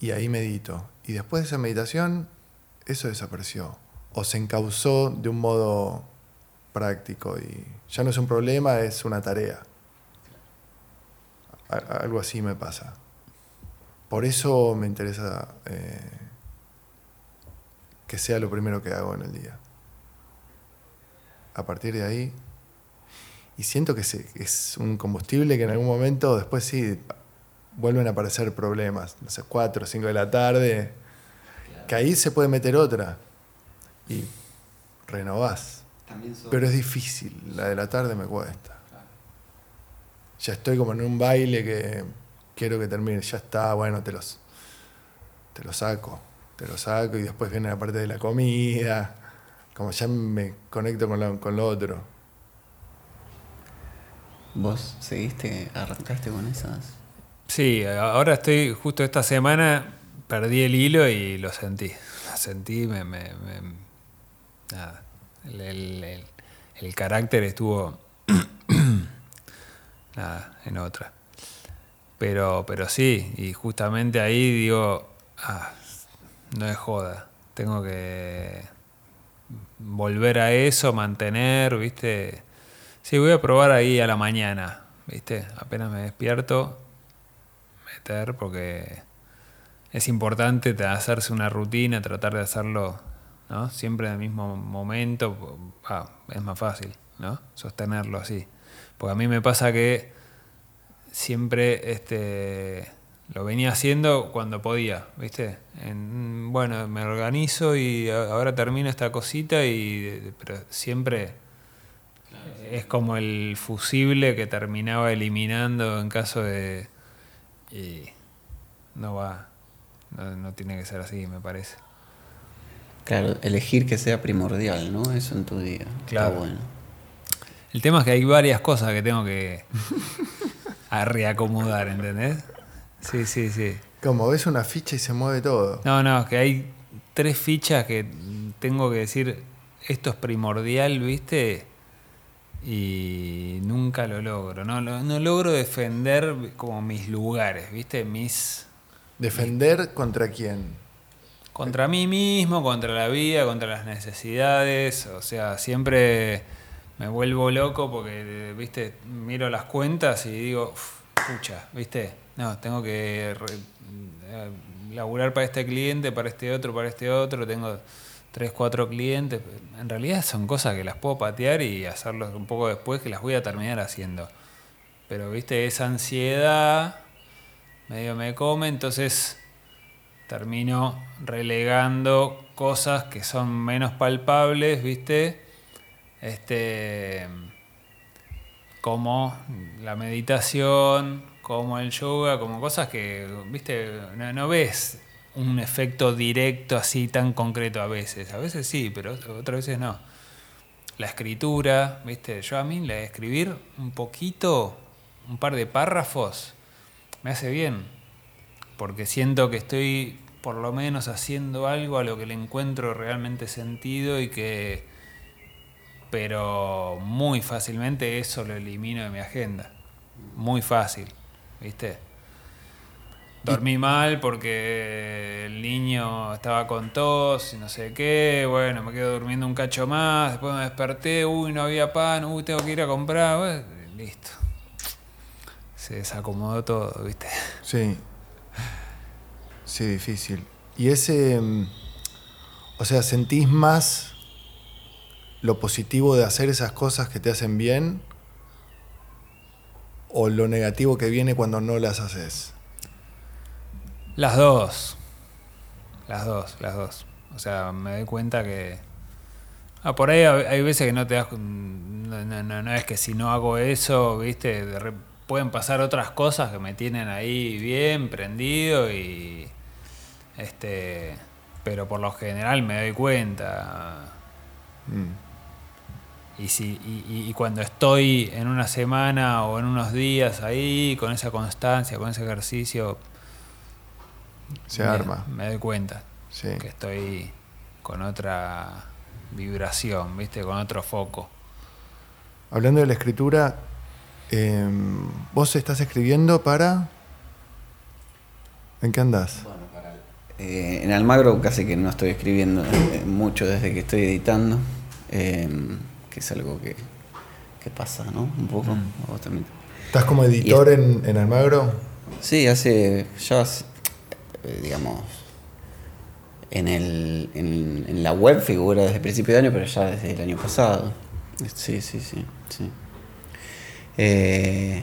Y ahí medito. Y después de esa meditación, eso desapareció. O se encauzó de un modo práctico y ya no es un problema, es una tarea. Algo así me pasa. Por eso me interesa eh, que sea lo primero que hago en el día. A partir de ahí, y siento que es un combustible que en algún momento después sí vuelven a aparecer problemas, no sé, 4 o 5 de la tarde, que ahí se puede meter otra y renovás. Pero es difícil, la de la tarde me cuesta. Ya estoy como en un baile que quiero que termine, ya está, bueno, te los te lo saco, te lo saco y después viene la parte de la comida, como ya me conecto con lo, con lo otro. ¿Vos seguiste, arrancaste con esas? Sí, ahora estoy, justo esta semana perdí el hilo y lo sentí. Lo sentí, me. me- me- nada. El, el- el- el carácter estuvo. nada, en otra. Pero, pero sí, y justamente ahí digo, ah, no es joda. Tengo que volver a eso, mantener, ¿viste? Sí, voy a probar ahí a la mañana, ¿viste? Apenas me despierto, meter, porque es importante te- hacerse una rutina, tratar de hacerlo, ¿no? Siempre en el mismo momento, ah, es más fácil, ¿no? Sostenerlo así. Porque a mí me pasa que siempre este, lo venía haciendo cuando podía, ¿viste? En- bueno, me organizo y ahora termino esta cosita, y, pero siempre es como el fusible que terminaba eliminando en caso de... Y no va, no, no tiene que ser así, me parece. Claro, elegir que sea primordial, ¿no? Eso en tu día. Claro. Está bueno. El tema es que hay varias cosas que tengo que a reacomodar, ¿entendés? Sí, sí, sí. Como ves una ficha y se mueve todo. No, no, que hay tres fichas que tengo que decir, esto es primordial, ¿viste? Y nunca lo logro. No, no, no logro defender como mis lugares, ¿viste? Mis... Defender contra quién. Contra mí mismo, contra la vida, contra las necesidades. O sea, siempre me vuelvo loco porque, viste, miro las cuentas y digo, "Uf, pucha, viste, no, tengo que eh, laburar para este cliente, para este otro, para este otro. Tengo tres, cuatro clientes. En realidad son cosas que las puedo patear y hacerlos un poco después que las voy a terminar haciendo. Pero, viste, esa ansiedad medio me come, entonces termino relegando cosas que son menos palpables, ¿viste? Este como la meditación, como el yoga, como cosas que, ¿viste? No, no ves un efecto directo así tan concreto a veces. A veces sí, pero otras veces no. La escritura, ¿viste? Yo a mí la de escribir un poquito, un par de párrafos, me hace bien porque siento que estoy por lo menos haciendo algo a lo que le encuentro realmente sentido y que pero muy fácilmente eso lo elimino de mi agenda muy fácil viste dormí mal porque el niño estaba con tos y no sé qué bueno me quedo durmiendo un cacho más después me desperté uy no había pan uy tengo que ir a comprar listo se desacomodó todo viste Sí. Sí, difícil. Y ese. mm, O sea, ¿sentís más lo positivo de hacer esas cosas que te hacen bien? ¿O lo negativo que viene cuando no las haces? Las dos. Las dos, las dos. O sea, me doy cuenta que. Ah, por ahí hay veces que no te das. No, no, no, no es que si no hago eso, viste, de pueden pasar otras cosas que me tienen ahí bien prendido y. Este. Pero por lo general me doy cuenta. Mm. Y, si, y, y- cuando estoy en una semana o en unos días ahí, con esa constancia, con ese ejercicio, Se me- arma. Me doy cuenta Sí. que estoy con otra vibración, ¿viste? Con otro foco. Hablando de la escritura, em, ¿vos estás escribiendo para. ¿En qué andás? Eh, en Almagro casi que no estoy escribiendo eh, mucho desde que estoy editando, eh, que es algo que, que pasa, ¿no? Un poco. Mm. también. ¿Estás como editor en, en Almagro? Sí, hace ya, hace, eh, digamos, en, el, en, en la web figura desde el principio de año, pero ya desde el año pasado. Sí, sí, sí. sí. Eh,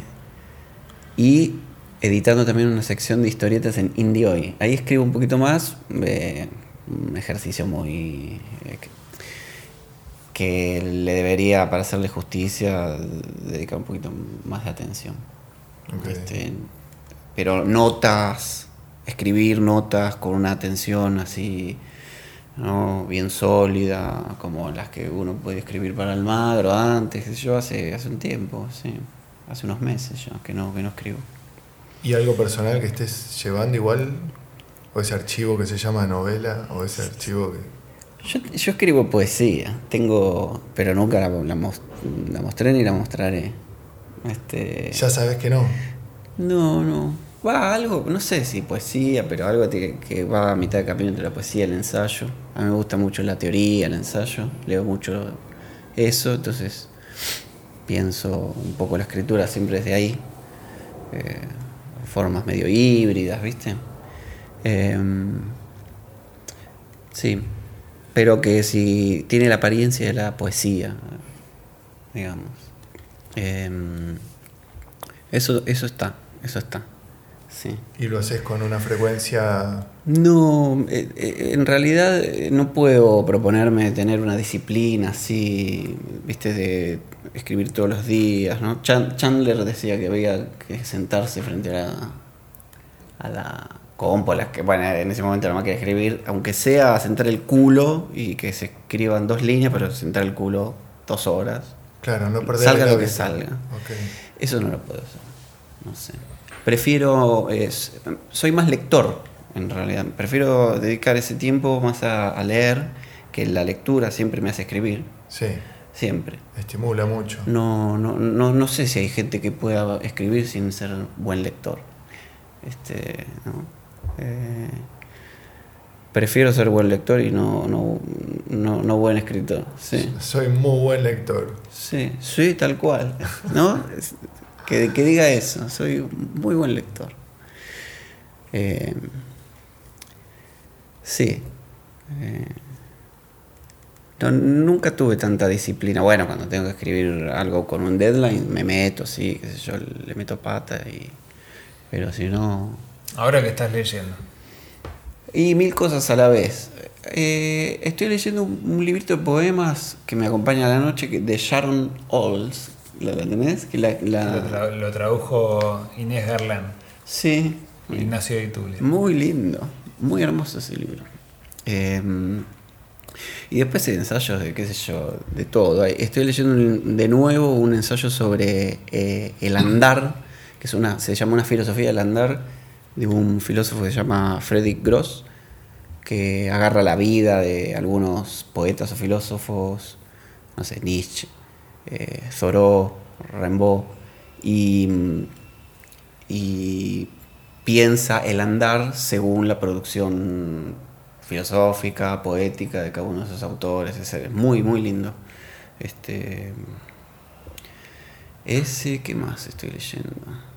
y editando también una sección de historietas en Indie Hoy. Ahí escribo un poquito más, eh, un ejercicio muy... eh, que- le debería, para hacerle justicia, dedicar un poquito más de atención. Ok. Este, pero notas, escribir notas con una atención así, ¿no? bien sólida, como las que uno puede escribir para Almagro antes, qué sé yo, hace, hace un tiempo, sí, hace unos meses ya que no, que no escribo. ¿Y algo personal que estés llevando igual? ¿O ese archivo que se llama novela? ¿O ese archivo que.? Yo, yo escribo poesía, tengo, pero nunca la, la mos- la mostré ni la mostraré. Este, Ya sabes que no. No, no. Va algo, no sé si poesía, pero algo que, que va a mitad de camino entre la poesía y el ensayo. A mí me gusta mucho la teoría, el ensayo. Leo mucho eso, entonces pienso un poco la escritura siempre desde ahí. Eh, formas medio híbridas, ¿viste? Em, sí, pero que si tiene la apariencia de la poesía, digamos. Em, eso, eso está, eso está. Sí. Y lo haces con una frecuencia. No, eh, eh, en realidad eh, no puedo proponerme tener una disciplina así, viste, de escribir todos los días, ¿no? Chan- Chandler decía que había que sentarse frente a la, a la compu, a la que, bueno, en ese momento la máquina de escribir, aunque sea sentar el culo y que se escriban dos líneas, pero sentar el culo dos horas. Claro, no perder Salga lo que salga. Eso no lo puedo hacer. No sé. Prefiero. es- soy más lector, en realidad. Prefiero dedicar ese tiempo más a, a leer, que la lectura siempre me hace escribir. Sí, Siempre. estimula mucho. No, no, no, no sé si hay gente que pueda escribir sin ser buen lector. Este, ¿no? Eh, prefiero ser buen lector y no, no, no, no buen escritor. Sí. Soy muy buen lector. Sí, sí, tal cual. ¿No? Que, que diga eso, soy muy buen lector. Eh, sí. Eh, no, nunca tuve tanta disciplina. Bueno, cuando tengo que escribir algo con un deadline, me meto, sí, qué sé yo, le meto pata y. Pero si no. Ahora que estás leyendo. Y mil cosas a la vez. Eh, estoy leyendo un, un librito de poemas que me acompaña a la noche que- de Sharon Olds. ¿La, la tenés? Que la, la- Lo, tra- lo tradujo Inés Garland, Sí. Ignacio de Itulia. Muy lindo. Muy hermoso ese libro. Eh, y después hay ensayos de qué sé yo, de todo. Estoy leyendo un- de nuevo un ensayo sobre eh, el andar, que es una, se llama una filosofía del andar, de un filósofo que se llama Friedrich Gross, que agarra la vida de algunos poetas o filósofos, no sé, Nietzsche, eh, Thoreau, Rimbaud, y, y piensa el andar según la producción filosófica, poética de cada uno de esos autores. Es muy, muy lindo. Este, ese, ¿qué más estoy leyendo?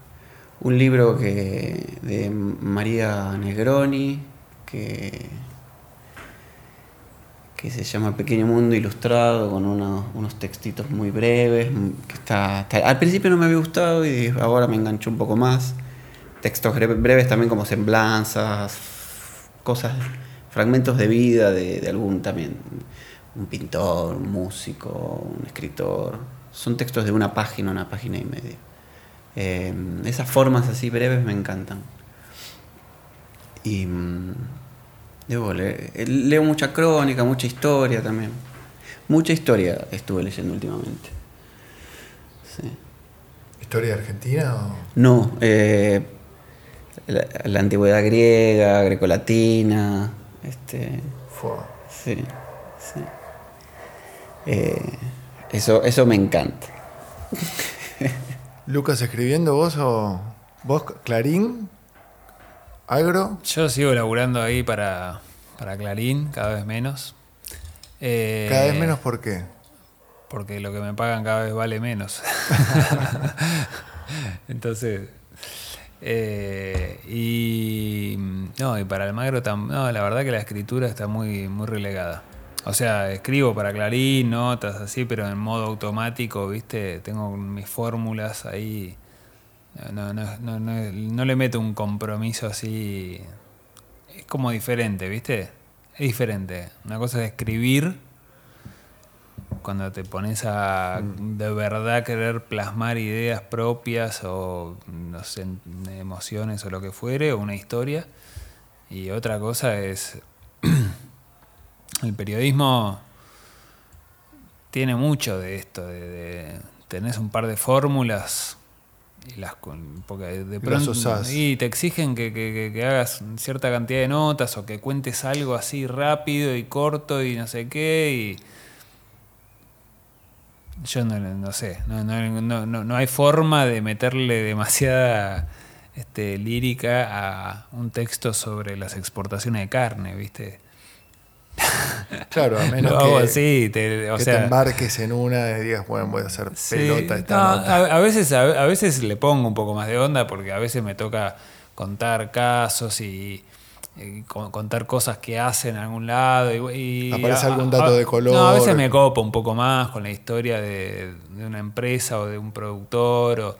Un libro que de María Negroni, que, que se llama Pequeño Mundo Ilustrado, con unos, unos textitos muy breves, que está, al principio no me había gustado y ahora me enganchó un poco más. Textos bre- breves también como semblanzas, cosas, fragmentos de vida de, de algún también, un pintor, un músico, un escritor. Son textos de una página, una página y media. Eh, esas formas así breves me encantan. Y mm, debo leer, eh, leo mucha crónica, mucha historia también. Mucha historia estuve leyendo últimamente. Sí. ¿Historia argentina o.? No, eh, la, la antigüedad griega, grecolatina, este, sí, sí. Eh, eso, eso me encanta. Lucas escribiendo vos o. ¿Vos, Clarín? ¿Agro? Yo sigo laburando ahí para, para Clarín, cada vez menos. Eh, Cada vez menos, ¿por qué? Porque lo que me pagan cada vez vale menos. Entonces, eh, y no, No, y para Almagro, no, la verdad que la escritura está muy, muy relegada. O sea, escribo para Clarín, notas así, pero en modo automático, ¿viste? Tengo mis fórmulas ahí. No, no, no, no, no le meto un compromiso así. Es como diferente, ¿viste? Es diferente. Una cosa es escribir cuando te pones a de verdad querer plasmar ideas propias o no sé, emociones o lo que fuere, o una historia. Y otra cosa es el periodismo tiene mucho de esto, de, de- tenés un par de fórmulas y las con- porque de pronto y te exigen que, que- que- hagas cierta cantidad de notas o que cuentes algo así rápido y corto y no sé qué y yo no, no sé, no, no, no, no, no hay forma de meterle demasiada este, lírica a un texto sobre las exportaciones de carne, ¿viste? Claro, a menos que, te- o que sea, te embarques en una y digas, bueno, voy a hacer Sí, pelota esta no, nota. a, a veces, a, a veces le pongo un poco más de onda porque a veces me toca contar casos y, y con- contar cosas que hacen en algún lado. Y, y- Aparece algún dato de color. No, a veces me copo un poco más con la historia de, de una empresa o de un productor o,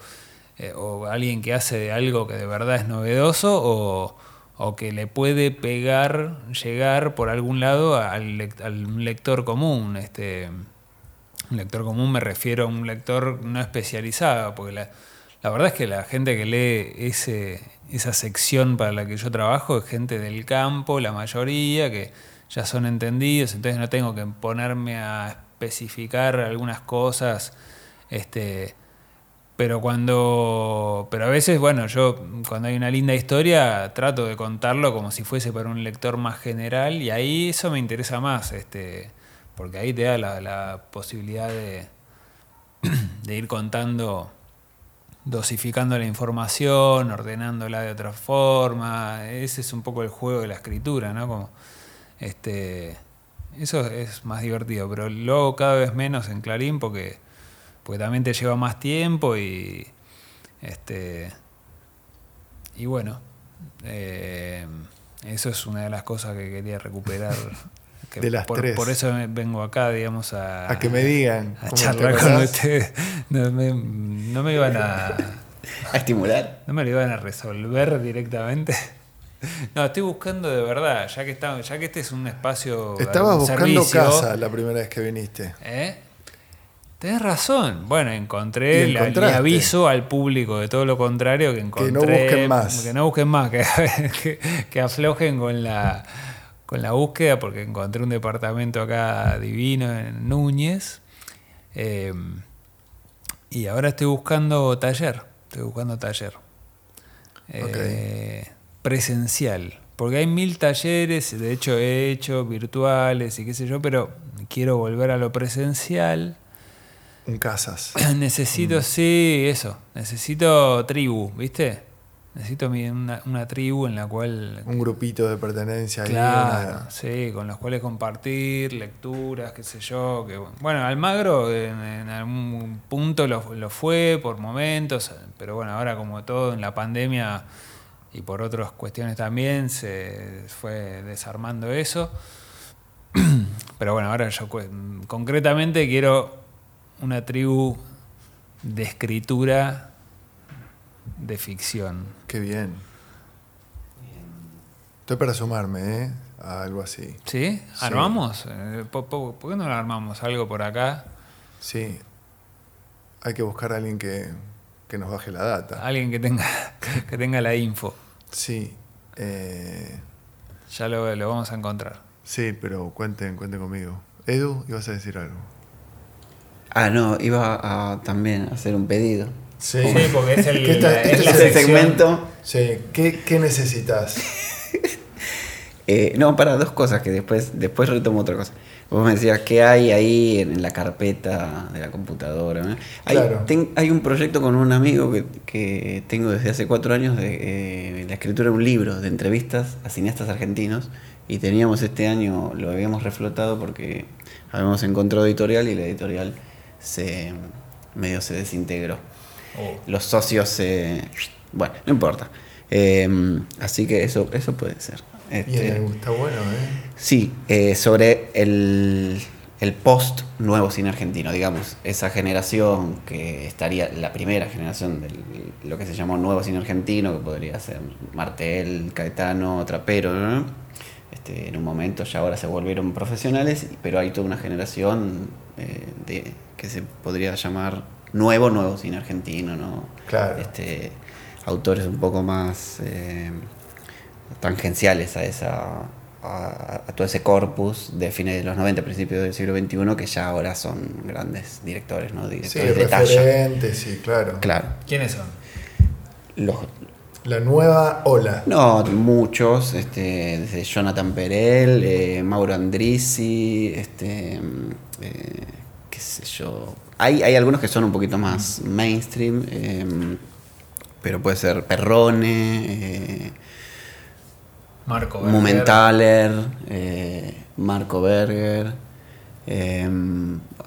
eh, o alguien que hace de algo que de verdad es novedoso o, o que le puede pegar, llegar por algún lado al, lec- al lector común. Este, un lector común me refiero a un lector no especializado, porque la, la verdad es que la gente que lee ese, esa sección para la que yo trabajo es gente del campo, la mayoría, que ya son entendidos, entonces no tengo que ponerme a especificar algunas cosas. Este, pero cuando. Pero a veces, bueno, yo cuando hay una linda historia, trato de contarlo como si fuese para un lector más general, y ahí eso me interesa más, este, porque ahí te da la, la posibilidad de, de ir contando, dosificando la información, ordenándola de otra forma. Ese es un poco el juego de la escritura, ¿no? Como, este, eso es más divertido, pero lo hago cada vez menos en Clarín porque porque también te lleva más tiempo y este y bueno eh, eso es una de las cosas que quería recuperar que De las por, tres. por eso vengo acá digamos a, A que me digan. a ¿cómo te charlar con ustedes no me, no me iban a A estimular. no me lo iban a resolver directamente no estoy buscando de verdad ya que está, ya que este es un espacio Estabas un buscando servicio, casa la primera vez que viniste. ¿Eh? Tenés razón. Bueno, encontré, encontraste. aviso al público de todo lo contrario que encontré. no busquen más. Que no busquen más, que, que- que aflojen con la, con la búsqueda, porque encontré un departamento acá divino en Núñez. Eh, y ahora estoy buscando taller. Estoy buscando taller. Eh, Presencial. Porque hay mil talleres, de hecho he hecho virtuales y qué sé yo, pero quiero volver a lo presencial. Un casas. Necesito, Mm. sí, eso. Necesito tribu, ¿viste? Necesito una, una tribu en la cual. Un grupito de pertenencia ahí. Claro, una- sí, con los cuales compartir lecturas, qué sé yo. Que, bueno, Almagro en, en algún punto lo, lo fue por momentos, pero bueno, ahora como todo en la pandemia y por otras cuestiones también se fue desarmando eso. Pero bueno, ahora yo concretamente quiero una tribu de escritura de ficción. Qué bien. Estoy para sumarme, ¿eh? A algo así. ¿Sí? ¿Armamos? Eh, ¿Por, por- por qué no lo armamos algo por acá? Sí. Hay que buscar a alguien que, que nos baje la data. Alguien que tenga, que tenga la info. Sí. eh, Ya lo, lo vamos a encontrar. sí, pero cuenten, cuenten conmigo. Edu, ibas a decir algo. Ah, no, iba a también hacer un pedido. Sí, porque es el- Este la es Este segmento. Sí, ¿qué, qué necesitas? Eh, no, para dos cosas que después, después retomo otra cosa. Vos me decías, ¿qué hay ahí en la carpeta de la computadora? ¿no? Hay, Claro. ten- hay un proyecto con un amigo que, que tengo desde hace cuatro años de eh, la escritura de un libro de entrevistas a cineastas argentinos y teníamos este año, lo habíamos reflotado porque habíamos encontrado editorial y la editorial se medio se desintegró. Oh. Los socios se... Bueno, no importa. Eh, así que eso, eso puede ser. Bien, Este, está bueno, ¿eh? Sí, eh, sobre el, el post nuevo cine argentino, digamos, esa generación que estaría, la primera generación de lo que se llamó nuevo cine argentino, que podría ser Martel, Caetano, Trapero, ¿no? este, en un momento ya ahora se volvieron profesionales, pero hay toda una generación eh, de, que se podría llamar nuevo, nuevo cine argentino, ¿no? Claro. Este, autores un poco más... eh, tangenciales a esa a, a todo ese corpus de fines de los 90, principios del siglo XXI, que ya ahora son grandes directores, ¿no? Sí, Directores de talla. referentes, sí, claro. Claro. ¿Quiénes son? Los, La nueva ola. no, muchos, este, desde Jonathan Perel, eh, Mauro Andrisi, este, eh, sé yo. Hay, hay algunos que son un poquito más mainstream, eh, pero puede ser Perrone, eh, Marco Berger. Mumenthaler, eh, Marco Berger. eh,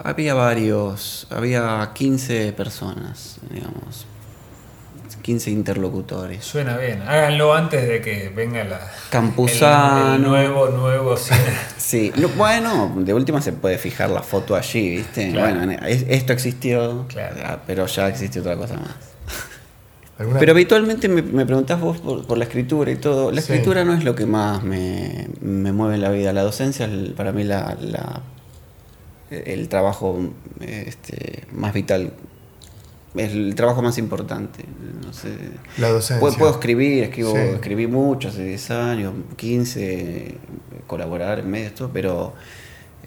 había varios, había 15 personas, digamos. 15 interlocutores. Suena bien. Háganlo antes de que venga la. Campuzano. El, el nuevo, nuevo cine. Sí, bueno, de última se puede fijar la foto allí, ¿viste? Claro. Bueno, es- esto existió, Claro. ah, pero ya existe otra cosa más. ¿Alguna- Pero habitualmente me, me preguntás vos por, por la escritura y todo. La Sí. escritura no es lo que más me, me mueve en la vida. La docencia es para mí la, la- el trabajo este, más vital. Es el trabajo más importante. No sé. La docencia. Puedo, puedo escribir, escribo, Sí. escribí mucho, hace 10 años, 15, colaborar en medios, todo, pero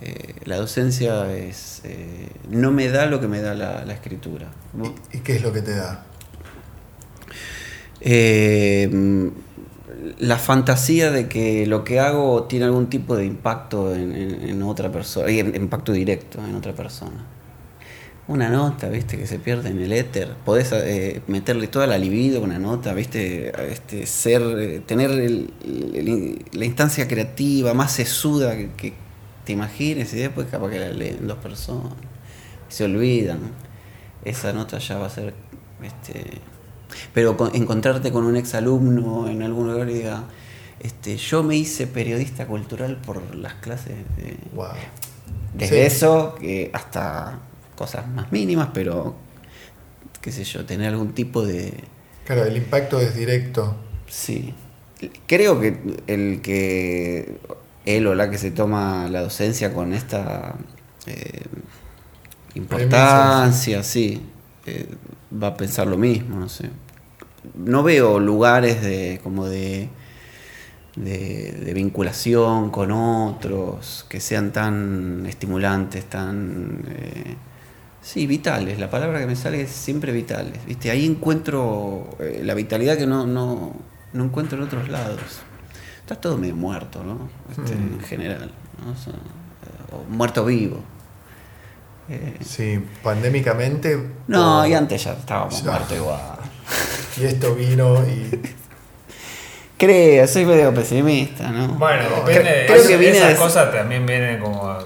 eh, la docencia es eh, no me da lo que me da la, la escritura. ¿Y, y qué es lo que te da? Eh, la fantasía de que lo que hago tiene algún tipo de impacto en, en- en otra persona, impacto directo en otra persona. Una nota, viste, que se pierde en el éter. Podés eh, meterle toda la libido a una nota, viste, este, ser, eh, tener el- el- la instancia creativa más sesuda que, que te imagines y después capaz que la leen dos personas y se olvidan. Esa nota ya va a ser, este, pero con- encontrarte con un exalumno en algún lugar y diga, este, yo me hice periodista cultural por las clases de, Wow. desde Sí. eso que hasta cosas más mínimas, pero qué sé yo, tener algún tipo de Claro, el impacto es directo. sí. Creo que el que él o la que se toma la docencia con esta eh, importancia, sí, eh, va a pensar lo mismo, no sé. No veo lugares de como de de, de vinculación con otros, que sean tan estimulantes, tan... eh, sí, vitales. La palabra que me sale es siempre vitales. ¿viste? Ahí encuentro eh, la vitalidad que no, no, no encuentro en otros lados. Está todo medio muerto, ¿no? Este, Mm. En general. ¿no? O sea, eh, o muerto vivo. Eh, Sí, pandémicamente. no, o- y antes ya estábamos muertos igual. Y esto vino y. Creo, soy medio pesimista, ¿no? Bueno, depende. creo- que viene esas de- cosas también vienen como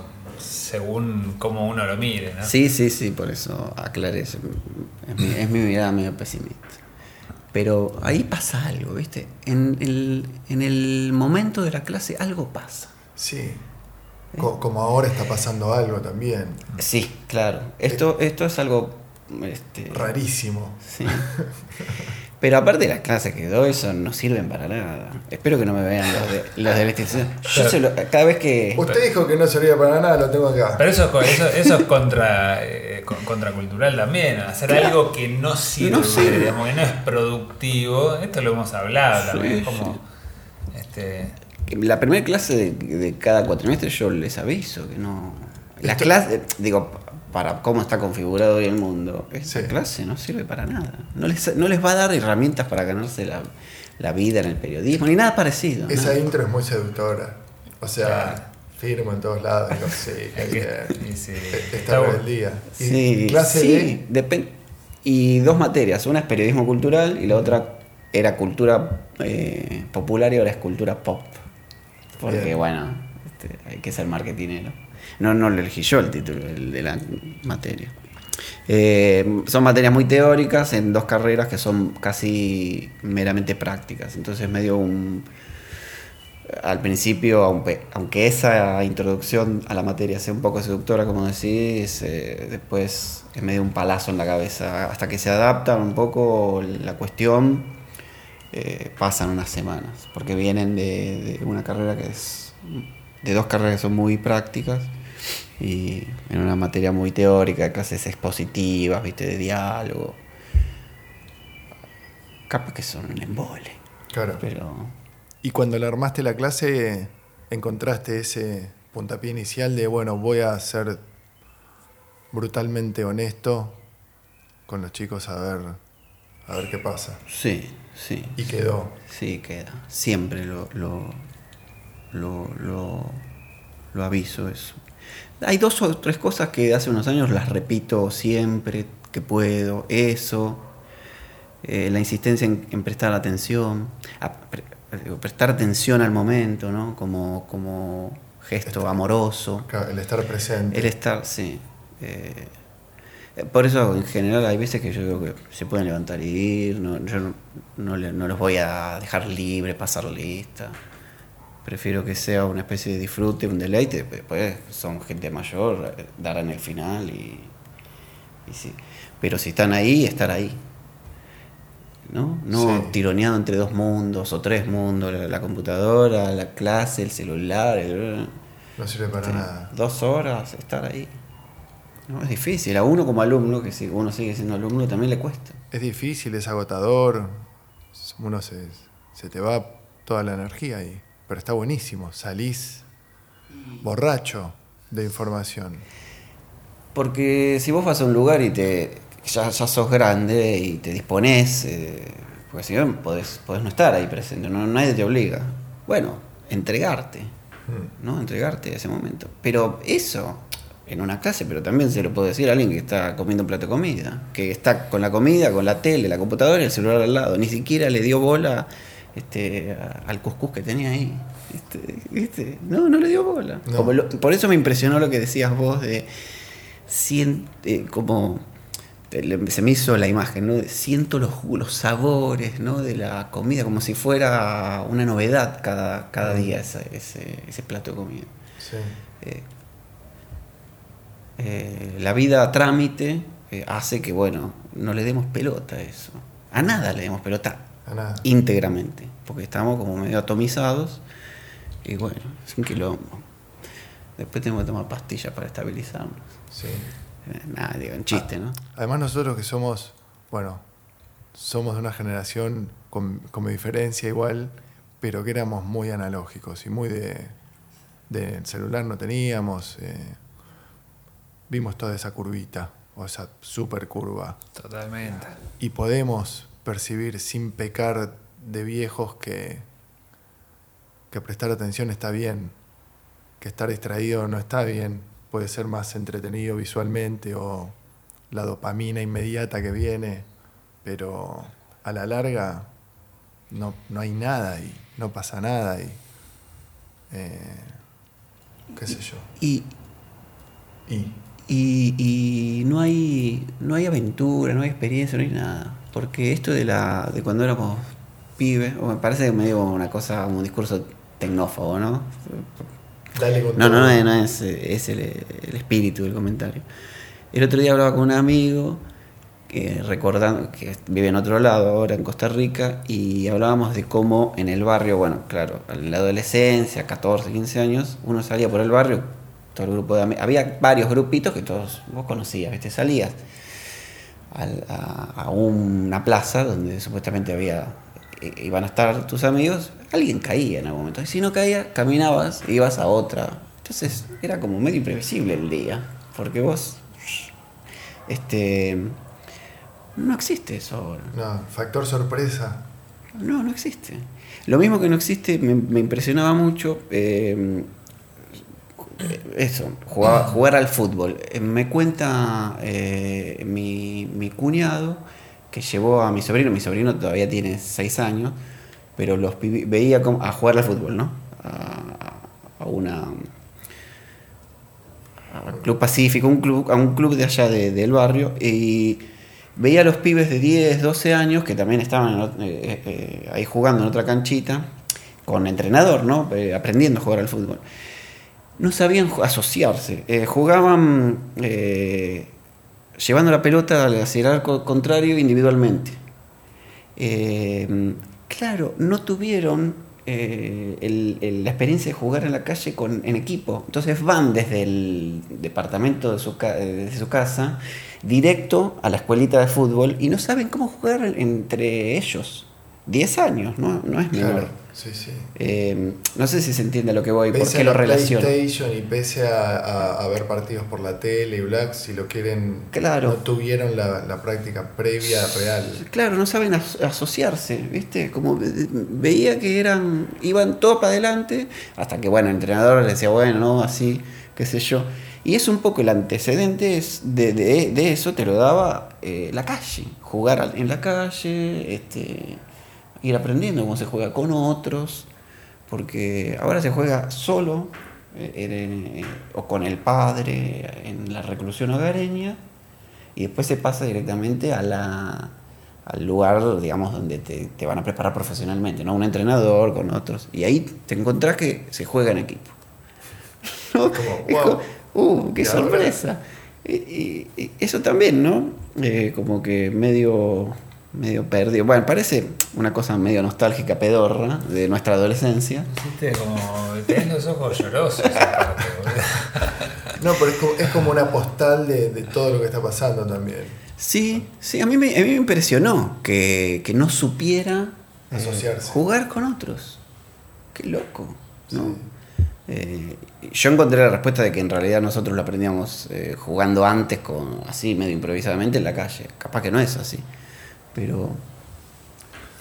según cómo uno lo mire, ¿no? Sí, sí, sí, por eso aclaré eso. Es mi, es mi mirada medio pesimista. Pero ahí pasa algo, ¿viste? En el, en el momento de la clase algo pasa. Sí. Co- como ahora está pasando algo también. Sí, claro. Esto, esto es algo este, Rarísimo. Sí. Pero aparte de las clases que doy, eso no sirven para nada. Espero que no me vean los de, los de la institución. Yo se lo- cada vez que... Usted dijo que no servía para nada, lo tengo acá. Pero eso, es co- eso, eso es contra, eh, con- contracultural también, hacer Claro. algo que no sirve, No sirve. digamos, que no es productivo. Esto lo hemos hablado también, como este, La primera clase de, de cada cuatrimestre yo les aviso que no... La Esto- clase, digo, para cómo está configurado hoy el mundo, esta Sí. clase no sirve para nada. No les, no les va a dar herramientas para ganarse la, la vida en el periodismo, ni nada parecido. Esa nada. intro es muy seductora. O sea, Claro. firmo en todos lados. Digo, sí, y está rebeldía. Y Sí, clase sí, depen- Y dos materias, una es periodismo cultural y la otra era cultura eh, popular y ahora es cultura pop. Porque Bien. bueno, este, hay que ser marketinero. No, no lo elegí yo el título de la materia. Eh, son materias muy teóricas en dos carreras que son casi meramente prácticas. Entonces medio un... Al principio, aunque, aunque esa introducción a la materia sea un poco seductora, como decís, eh, después es medio un palazo en la cabeza. Hasta que se adapta un poco la cuestión, eh, pasan unas semanas, porque vienen de, de una carrera que es... de dos carreras que son muy prácticas y en una materia muy teórica, clases expositivas, viste, de diálogo. Capaz que son un embole. Claro. Pero Y cuando le armaste la clase, encontraste ese puntapié inicial de, bueno, voy a ser brutalmente honesto con los chicos a ver, a ver qué pasa. sí, sí. Y quedó. Sí, queda. Siempre lo, lo, lo, lo, lo aviso eso. Hay dos o tres cosas que hace unos años las repito siempre que puedo. Eso, eh, la insistencia en, en prestar atención, a pre- digo, prestar atención al momento, ¿no? Como, como gesto amoroso. El estar presente. El estar, sí. Eh, por eso, en general, hay veces que yo digo que se pueden levantar y ir. No, yo no, no no los voy a dejar libre, pasar lista. Prefiero que sea una especie de disfrute, un deleite. Después son gente mayor, darán el final y, y sí. Pero si están ahí, estar ahí. ¿No? No Sí. tironeado entre dos mundos o tres mundos: la, la computadora, la clase, el celular. el- No sirve para Sí, nada. Dos horas estar ahí. No, es difícil. A uno como alumno, que si uno sigue siendo alumno, también le cuesta. Es difícil, es agotador. Uno se, se te va toda la energía ahí. Pero está buenísimo. Salís borracho de información. Porque si vos vas a un lugar y te ya, ya sos grande y te dispones, eh, porque si no podés, podés no estar ahí presente, no, nadie te obliga. Bueno, entregarte, Mm. ¿no? Entregarte a ese momento. Pero eso, en una clase, pero también se lo puedo decir a alguien que está comiendo un plato de comida, que está con la comida, con la tele, la computadora y el celular al lado. Ni siquiera le dio bola este, al cuscús que tenía ahí. Este, ¿viste? No, no le dio bola. No. Como lo- por eso me impresionó lo que decías vos de eh, como se me hizo la imagen, ¿no? Siento los, sabores, ¿no? De la comida, como si fuera una novedad cada, cada día ese, ese, ese plato de comida. Sí. Eh, eh, la vida a trámite eh, hace que, bueno, no le demos pelota a eso. A nada le demos pelota A nada. íntegramente, porque estamos como medio atomizados y bueno, es un quilombo. Después tenemos que tomar pastillas para estabilizarnos. Sí. Eh, Nada, digo, en chiste, ¿no? Además nosotros que somos, bueno, somos de una generación con, con mi diferencia igual, pero que éramos muy analógicos y muy de, de el celular no teníamos. eh, vimos toda esa curvita, o esa super curva. Totalmente. Y podemos percibir sin pecar de viejos que, que prestar atención está bien, que estar distraído no está bien, puede ser más entretenido visualmente o la dopamina inmediata que viene, pero a la larga no, no hay nada y no pasa nada y eh, qué sé yo. Y, Y y, y no hay no hay aventura, no hay experiencia, no hay nada. Porque esto de la de cuando éramos pibes, me parece que me digo una cosa, un discurso tecnófobo, ¿no? dale con No, no, no, es- no es, es el, el espíritu del comentario. El otro día hablaba con un amigo que recordando que vive en otro lado ahora en Costa Rica y hablábamos de cómo en el barrio, bueno, claro, en la adolescencia, 14, 15 años, uno salía por el barrio, todo el grupo de había varios grupitos que todos vos conocías, ¿viste? Salías al- a, a una plaza donde supuestamente había iban a estar tus amigos, alguien caía en algún momento. Y si no caía, caminabas e ibas a otra. Entonces era como medio imprevisible el día. Porque vos. Este. No existe eso ahora. No, factor sorpresa. No, no existe. Lo mismo que no existe, me, me impresionaba mucho. eh, eso, jugar al fútbol. Eh, Me cuenta eh, mi, cuñado que llevó a mi sobrino, mi sobrino todavía tiene 6 años, pero los veía como, a jugar al fútbol, ¿no? A, una. Club Pacífico, un club, a un club de allá de- del barrio, y veía a los pibes de 10, 12 años que también estaban eh, eh, ahí jugando en otra canchita, con entrenador, ¿no? Aprendiendo a jugar al fútbol. No sabían asociarse, eh, jugaban eh, llevando la pelota hacia el arco contrario individualmente. Eh, claro, no tuvieron la experiencia de jugar en la calle con, en equipo. Entonces van desde el departamento de su, desde su casa directo a la escuelita de fútbol y no saben cómo jugar entre ellos. 10 años, ¿no? No es menor. Claro, sí, sí. Eh, no sé si se entiende a lo que voy, por Pese qué a lo la relaciono. PlayStation y pese a, a- a ver partidos por la tele y Black, si lo quieren, Claro. no tuvieron la, la práctica previa real. Claro, no saben as- asociarse, ¿viste? Como ve- veía que eran, iban todo para adelante, hasta que, bueno, el entrenador le decía, bueno, no, así, qué sé yo. Y es un poco el antecedente de, de- de eso, te lo daba eh, la calle, jugar en la calle, este, ir aprendiendo cómo se juega con otros, porque ahora se juega solo eh, en- o con el padre en la reclusión hogareña y después se pasa directamente a la, al lugar, digamos, donde te, te van a preparar profesionalmente, ¿no? Un entrenador con otros. Y ahí te encontrás que se juega en equipo. ¿No? Como, Es wow. como, ¡Uh, qué sorpresa! Y, y- y eso también, ¿no? Eh, como que medio, medio perdido. Bueno, parece una cosa medio nostálgica, pedorra, de nuestra adolescencia. Viste, como tenés los ojos llorosos. No, pero es como, es como una postal de, de todo lo que está pasando también. Sí, sí, a mí me, a mí me impresionó que, que no supiera eh, Asociarse. jugar con otros. Qué loco, ¿no? Sí. Eh, yo encontré la respuesta de que en realidad nosotros lo aprendíamos eh, jugando antes, con, así medio improvisadamente en la calle. Capaz que no es así, pero...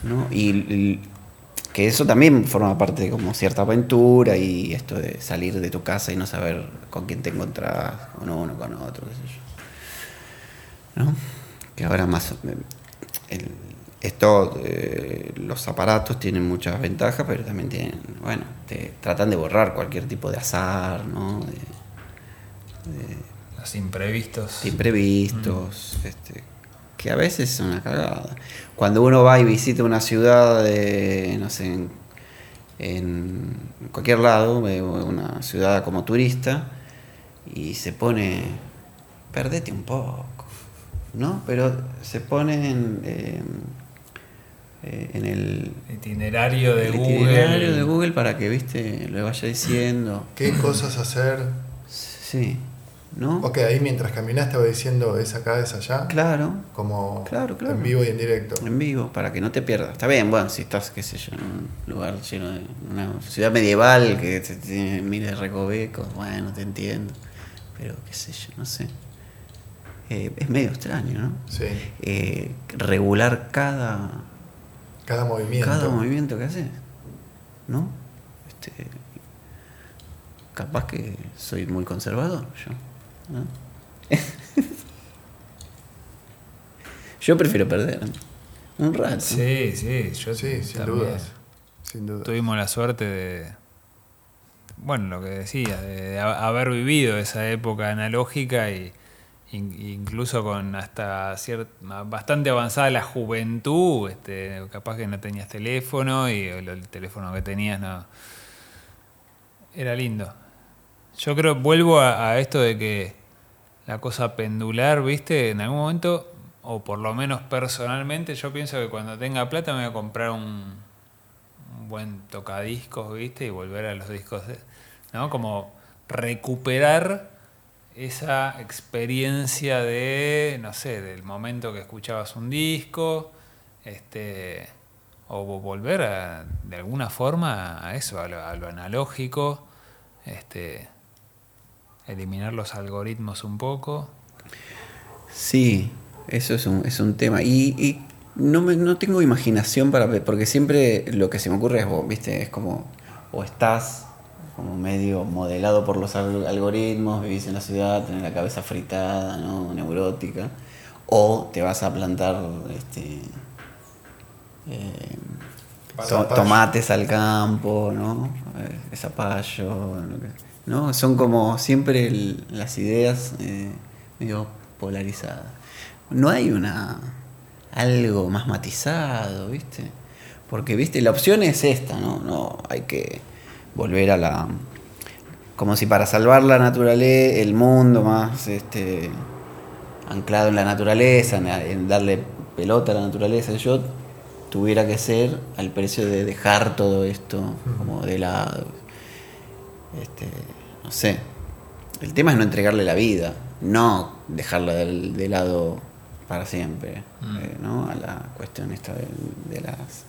¿no? Y, y que eso también forma parte de como cierta aventura y esto de salir de tu casa y no saber con quién te encontrás, con uno, con otro, qué sé yo. ¿no? Que ahora más... eh, el- esto, eh, los aparatos tienen muchas ventajas, pero también tienen, bueno, te tratan de borrar cualquier tipo de azar, ¿no? De, Los imprevistos. de imprevistos, este, que a veces es una cagada. Cuando uno va y visita una ciudad, de, no sé, en, en cualquier lado, una ciudad como turista, y se pone, perdete un poco, ¿no? Pero se pone en, eh, eh, en el, Itinerario de el Google. itinerario de Google para que, viste, le vaya diciendo. ¿Qué cosas hacer? Sí, ¿no? Ok, ahí mientras caminás va diciendo es acá, es allá. Claro, Como Claro, claro. en vivo y en directo. en vivo, para que no te pierdas. Está bien, bueno, si estás, qué sé yo, en un lugar lleno de una ciudad medieval que te, tiene miles de recovecos, bueno, te entiendo. Pero qué sé yo, no sé. Eh, es medio extraño, ¿no? Sí. Eh, regular cada, Cada movimiento. cada movimiento que haces, ¿no? Este, capaz que soy muy conservador, yo. ¿No? yo prefiero perder un rato. Sí, sí, yo Sí, sin dudas. Sin dudas. Tuvimos la suerte de, bueno, lo que decía, de, de ha- haber vivido esa época analógica y in- incluso con hasta cier- bastante avanzada la juventud, este, capaz que no tenías teléfono y el, el teléfono que tenías no era lindo. Yo creo, vuelvo a, a esto de que la cosa pendular, ¿viste? En algún momento, o por lo menos personalmente, yo pienso que cuando tenga plata me voy a comprar un, buen tocadiscos, ¿viste? Y volver a los discos, de- ¿no? Como recuperar esa experiencia de, no sé, del momento que escuchabas un disco, este, o vo- volver a, de alguna forma a eso, a lo, a lo analógico, este, eliminar los algoritmos un poco. Sí, eso es un, es un tema. Y, y no, me, no tengo imaginación para ver, porque siempre lo que se me ocurre es, vos, ¿viste? Es como, o estás como medio modelado por los al- algoritmos, vivís en la ciudad, tenés la cabeza fritada, ¿no? Neurótica, o te vas a plantar este, eh, to- tomates al campo, ¿no? Eh, zapallo, lo que- ¿no? Son como siempre el- las ideas eh, medio polarizadas. No hay una algo más matizado, ¿viste? Porque, ¿viste? La opción es esta, ¿no? No, hay que volver a la... Como si para salvar la naturaleza, el mundo más este, anclado en la naturaleza, en, darle pelota a la naturaleza, yo tuviera que ser al precio de dejar todo esto como de lado. Este, no sé. El tema es no entregarle la vida, no dejarla de, lado para siempre, Mm. eh, ¿no? A la cuestión esta de, de las...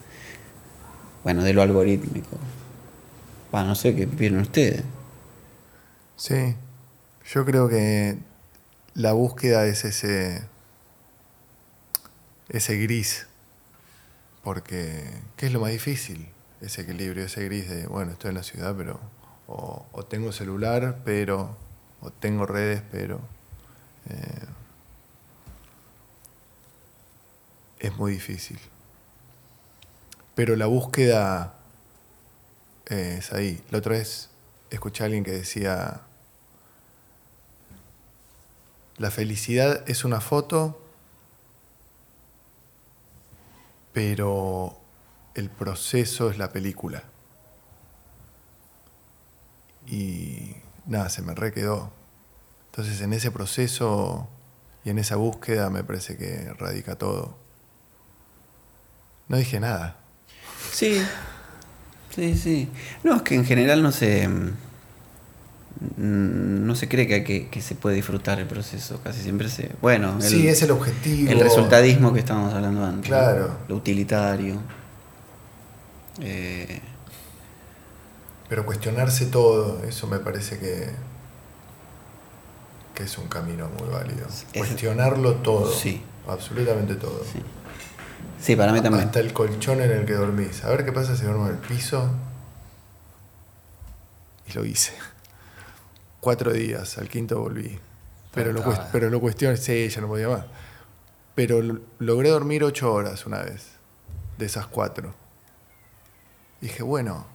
Bueno, de lo algorítmico. Va, no sé qué vieron ustedes. Sí, yo creo que la búsqueda es ese, ese gris, porque ¿qué es lo más difícil? Ese equilibrio, ese gris de, bueno, estoy en la ciudad, pero, o, tengo celular, pero, o tengo redes, pero... eh, es muy difícil. Pero la búsqueda eh, es ahí. La otra vez escuché a alguien que decía, la felicidad es una foto, pero el proceso es la película. Y nada, se me requedó. Entonces en ese proceso y en esa búsqueda me parece que radica todo. No dije nada. Sí, sí, sí. No, es que en general no se. mm, No se cree que, que, que se puede disfrutar el proceso. Casi siempre se. Bueno, el, sí, es el objetivo. el resultadismo que estábamos hablando antes. ¿no? Claro. Lo utilitario. Eh, Pero cuestionarse todo, eso me parece que, que es un camino muy válido. Es- Cuestionarlo todo. Sí. Absolutamente todo. sí. sí, para mí también. Hasta el colchón en el que dormís. A ver qué pasa si duermo en el piso. Y lo hice. Cuatro días, al quinto volví. Pero lo, Pero estaba- pero lo cuestioné, sí, ya no podía más. Pero logré dormir ocho horas una vez, de esas cuatro. Dije, bueno,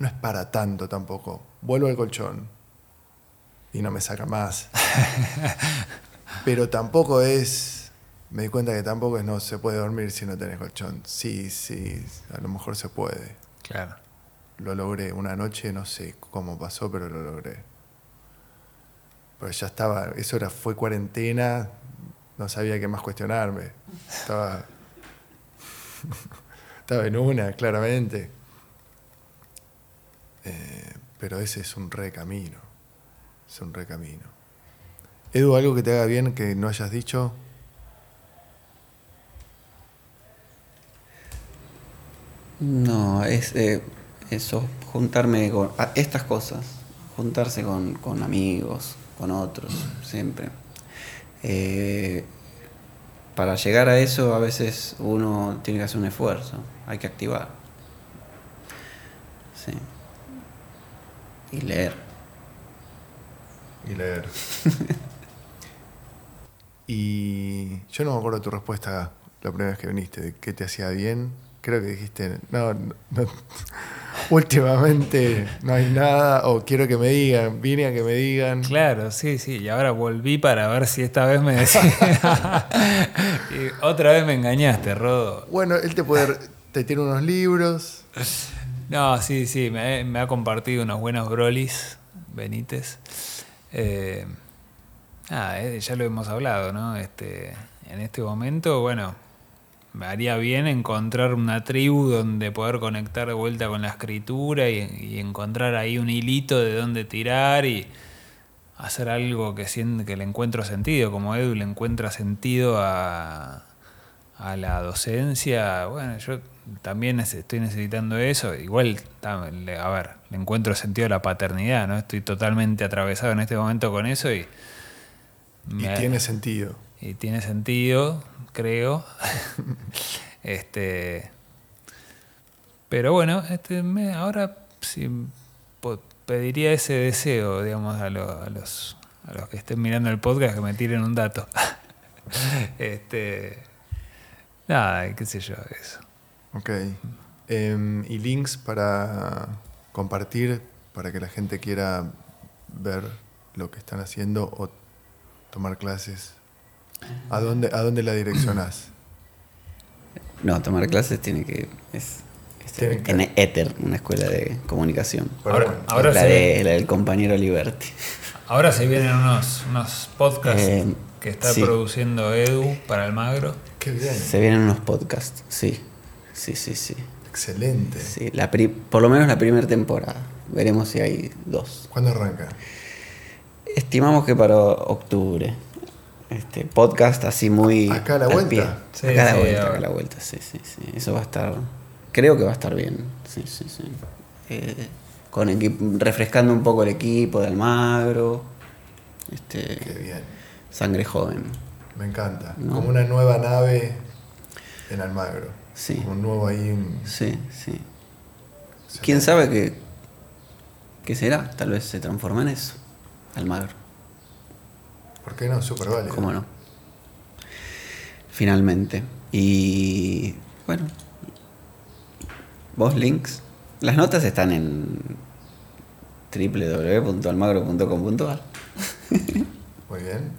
no es para tanto tampoco. Vuelvo al colchón. Y no me saca más. Pero tampoco es. Me di cuenta que tampoco es no se puede dormir si no tenés colchón. Sí, sí, a lo mejor se puede. Claro. Lo logré una noche, no sé cómo pasó, pero lo logré. Pero ya estaba, eso era, fue cuarentena, no sabía qué más cuestionarme. Estaba, estaba en una, claramente. Eh, pero ese es un recamino. Es un recamino. Edu, algo que te haga bien que no hayas dicho. No, es eh, eso, juntarme con estas cosas, juntarse con, con amigos, con otros, siempre. Eh, para llegar a eso a veces uno tiene que hacer un esfuerzo, hay que activar. Sí. Y leer. y leer. y yo no me acuerdo tu respuesta la primera vez que viniste, de qué te hacía bien. Creo que dijiste, no, no, no, últimamente no hay nada, o quiero que me digan, vine a que me digan. Claro, sí, sí. Y ahora volví para ver si esta vez me decía. y otra vez me engañaste, Rodo. Bueno, él te puede, te tiene unos libros. No, sí, sí. Me, ha compartido unos buenos brolis, Benítez. Eh, eh, ya lo hemos hablado, ¿no? Este, en este momento, bueno, me haría bien encontrar una tribu donde poder conectar de vuelta con la escritura y, encontrar ahí un hilito de dónde tirar y hacer algo que que le encuentro sentido, como Edu le encuentra sentido a, a la docencia. Bueno, yo también estoy necesitando eso. Igual, a ver, le encuentro sentido a la paternidad, ¿no? Estoy totalmente atravesado en este momento con eso y... Y tiene sentido. y tiene sentido, creo. este. Pero bueno, este, me- ahora sí pediría ese deseo, digamos, a, lo- a los a los que estén mirando el podcast que me tiren un dato. este. Nada, qué sé yo, eso. Ok. Em, y links para compartir para que la gente quiera ver lo que están haciendo o tomar clases? ¿A dónde, a dónde la direccionás? No, tomar clases tiene que. Es, es Tiene que- en Ether, una escuela de comunicación. Ahora- bueno, ahora la, se- de- la del compañero Liberty. Ahora se vienen unos, unos podcasts Eh, que está sí. produciendo Edu para Almagro. Qué bien. Se vienen unos podcasts, sí. Sí, sí, sí. Excelente. sí la pri- por lo menos la primera temporada. Veremos si hay dos. ¿Cuándo arranca? Estimamos que para octubre. Este podcast así muy. ¿Acá a la vuelta? pie. Sí, acá a la sí, vuelta, acá a la vuelta, sí, sí, sí. Eso va a estar. Creo que va a estar bien. Sí, sí, sí. Eh, con refrescando un poco el equipo de Almagro. Este, Qué bien. Sangre joven. Me encanta. No. Como una nueva nave en Almagro. Sí. Como un nuevo ahí. un- Sí, sí. ¿Quién sabe qué, qué será? Tal vez se transforma en eso. Almagro. ¿Por qué no? Súper válido. ¿Cómo no? Finalmente. Y bueno. Vos links. Las notas están en www.almagro.com.ar. Muy bien.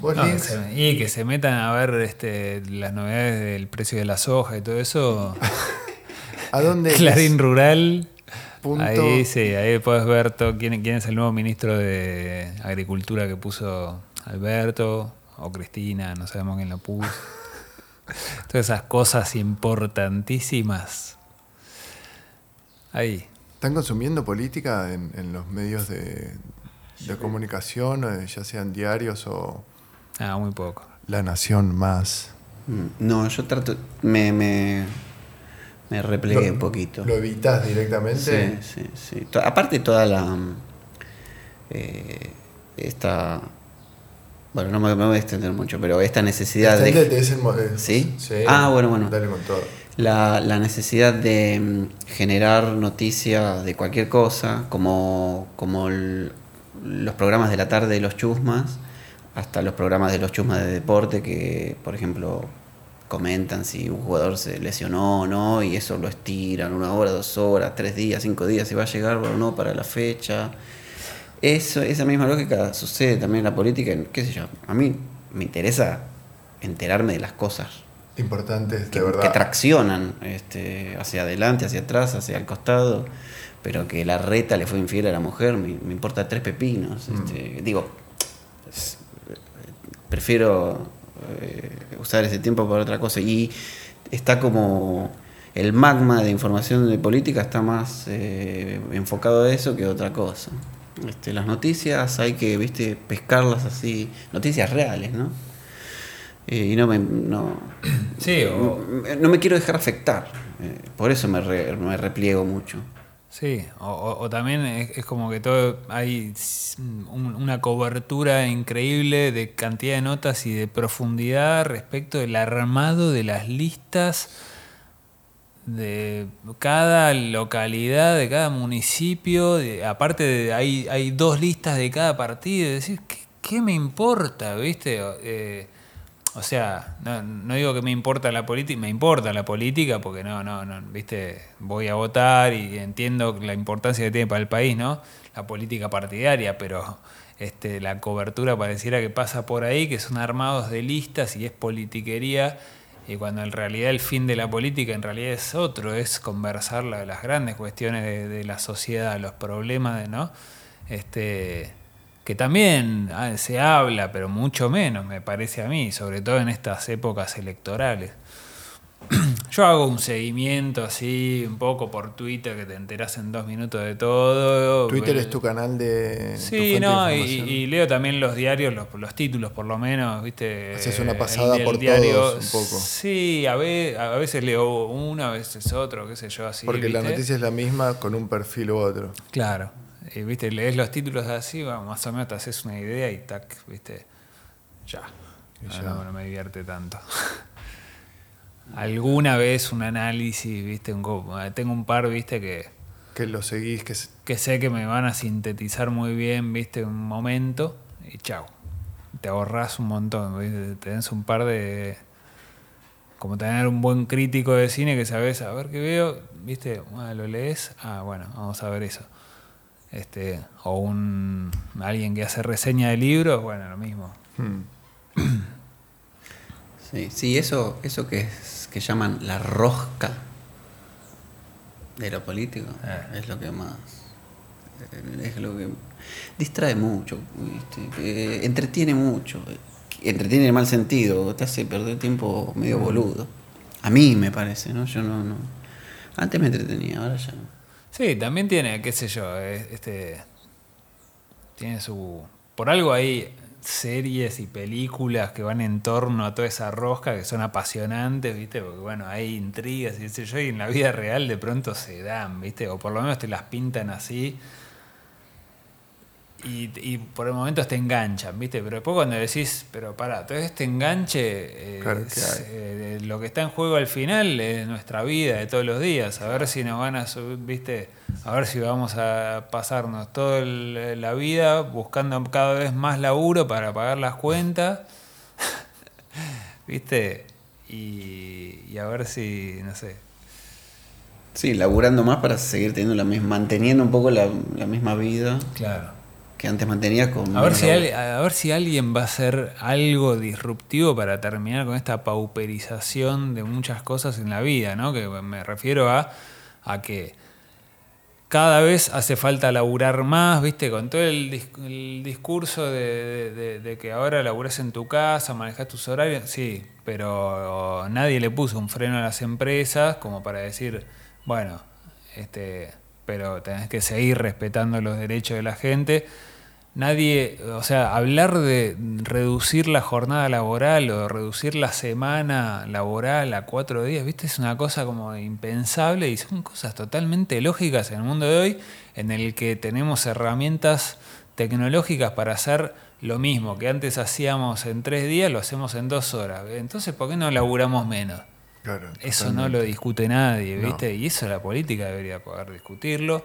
¿Vos, No, que Links? se- y que se metan a ver este, las novedades del precio de la soja y todo eso. ¿A dónde? Clarín Rural. Punto. Ahí sí, ahí puedes ver todo, quién, quién es el nuevo ministro de Agricultura que puso Alberto o Cristina, no sabemos quién lo puso. Todas esas cosas importantísimas. Ahí. ¿Están consumiendo política en, en los medios de, de comunicación, ya sean diarios o Ah, muy poco. La Nación más? Mm, No, yo trato. Me, me, me replegué Lo- un poquito. ¿Lo evitas directamente? Sí, sí, sí. To- Aparte toda la... mm, eh, esta... Bueno, no me, me voy a extender mucho, pero esta necesidad Extendete, de... es el eh, ¿Sí? Ah, bueno, bueno. Dale con todo. La, la necesidad de mm, generar noticias de cualquier cosa, como, como el- los programas de la tarde de los chusmas, hasta los programas de los chusmas de deporte que, por ejemplo, comentan si un jugador se lesionó o no, y eso lo estiran una hora, dos horas, tres días, cinco días, si va a llegar o no para la fecha. Eso, esa misma lógica sucede también en la política, en- qué sé yo, a mí me interesa enterarme de las cosas Importantes, de que, verdad. que traccionan este, hacia adelante, hacia atrás, hacia el costado, pero que la reta le fue infiel a la mujer, me, me importa tres pepinos. Mm. este, digo, prefiero eh, usar ese tiempo para otra cosa. Y está como el magma de información de política está más eh, enfocado a eso que a otra cosa. Este, las noticias hay que, viste, pescarlas así, noticias reales, ¿no? Eh, y no me, no, Sí, o, no me quiero dejar afectar. por eso me, re- me repliego mucho. Sí, o, o- también es, es como que todo hay un- una cobertura increíble de cantidad de notas y de profundidad respecto del armado de las listas de cada localidad, de cada municipio. de- aparte, de, hay, hay dos listas de cada partido. Es decir, ¿qué, qué me importa? ¿Viste? Eh, o sea, no, no digo que me importa la política, me importa la política porque no, no, no, viste, voy a votar y entiendo la importancia que tiene para el país, ¿no? La política partidaria, pero este, la cobertura pareciera que pasa por ahí, que son armados de listas y es politiquería, y cuando en realidad el fin de la política en realidad es otro, es conversar la- las grandes cuestiones de, de la sociedad, los problemas, ¿no? Este, que también ah, se habla, pero mucho menos, me parece a mí, sobre todo en estas épocas electorales. Yo hago un seguimiento así, un poco por Twitter, que te enteras en dos minutos de todo. Twitter es tu canal de. Sí, de no, y, leo también los diarios, los, los títulos por lo menos, ¿viste? Haces una pasada el por diario- todos un poco. Sí, a, ve- a veces leo uno, a veces otro, qué sé yo, así. Porque la noticia es la misma con un perfil u otro. Claro. Y viste, lees los títulos así, bueno, más o menos te haces una idea y tac, viste. Ya. Y No, ya. no, no me divierte tanto. Alguna vez un análisis, viste, un co- tengo un par, viste, que, Que lo seguís, que sé que me van a sintetizar muy bien, viste, un momento y chao. Te ahorras un montón, ¿viste? tenés un par de como tener un buen crítico de cine que sabes, a ver qué veo, ¿viste? Ah, lo lees, ah, bueno, vamos a ver eso. Este, o un alguien que hace reseña de libros, bueno, lo mismo. Hmm. Sí, sí, eso, eso que es, que llaman la rosca de lo político Eh. es lo que más eh, es lo que distrae mucho, ¿viste? Que entretiene mucho, entretiene en el mal sentido, te hace perder tiempo medio boludo. A mí me parece, ¿no? Yo no, no. Antes me entretenía, ahora ya no. Sí, también tiene, qué sé yo, eh, este tiene su por algo hay series y películas que van en torno a toda esa rosca que son apasionantes, ¿viste? Porque bueno, hay intrigas y qué sé yo, y en la vida real de pronto se dan, ¿viste? O por lo menos te las pintan así. Y, y por el momento te enganchan, ¿viste? Pero después cuando decís, pero pará, todo este enganche, eh, Claro, es, ¿qué hay? eh, lo que está en juego al final es nuestra vida de todos los días. A ver si nos van a subir, ¿viste? A ver si vamos a pasarnos toda la vida buscando cada vez más laburo para pagar las cuentas, ¿viste? Y, y a ver si, no sé, Sí, laburando más para seguir teniendo la misma, manteniendo un poco la, la misma vida claro. Que antes mantenía con. A ver, si al- a ver si alguien va a hacer algo disruptivo para terminar con esta pauperización de muchas cosas en la vida, ¿no? Que me refiero a, a que cada vez hace falta laburar más, ¿viste? Con todo el, dis- el discurso de, de- de que ahora laburás en tu casa, manejas tus horarios, sí, pero nadie le puso un freno a las empresas como para decir, bueno, este, pero tenés que seguir respetando los derechos de la gente. Nadie, o sea, hablar de reducir la jornada laboral o reducir la semana laboral a cuatro días, ¿viste? Es una cosa como impensable y son cosas totalmente lógicas en el mundo de hoy en el que tenemos herramientas tecnológicas para hacer lo mismo que antes hacíamos en tres días, lo hacemos en dos horas. Entonces, ¿por qué no laburamos menos? Claro, Eso no lo discute nadie, No. ¿viste? Y eso la política debería poder discutirlo.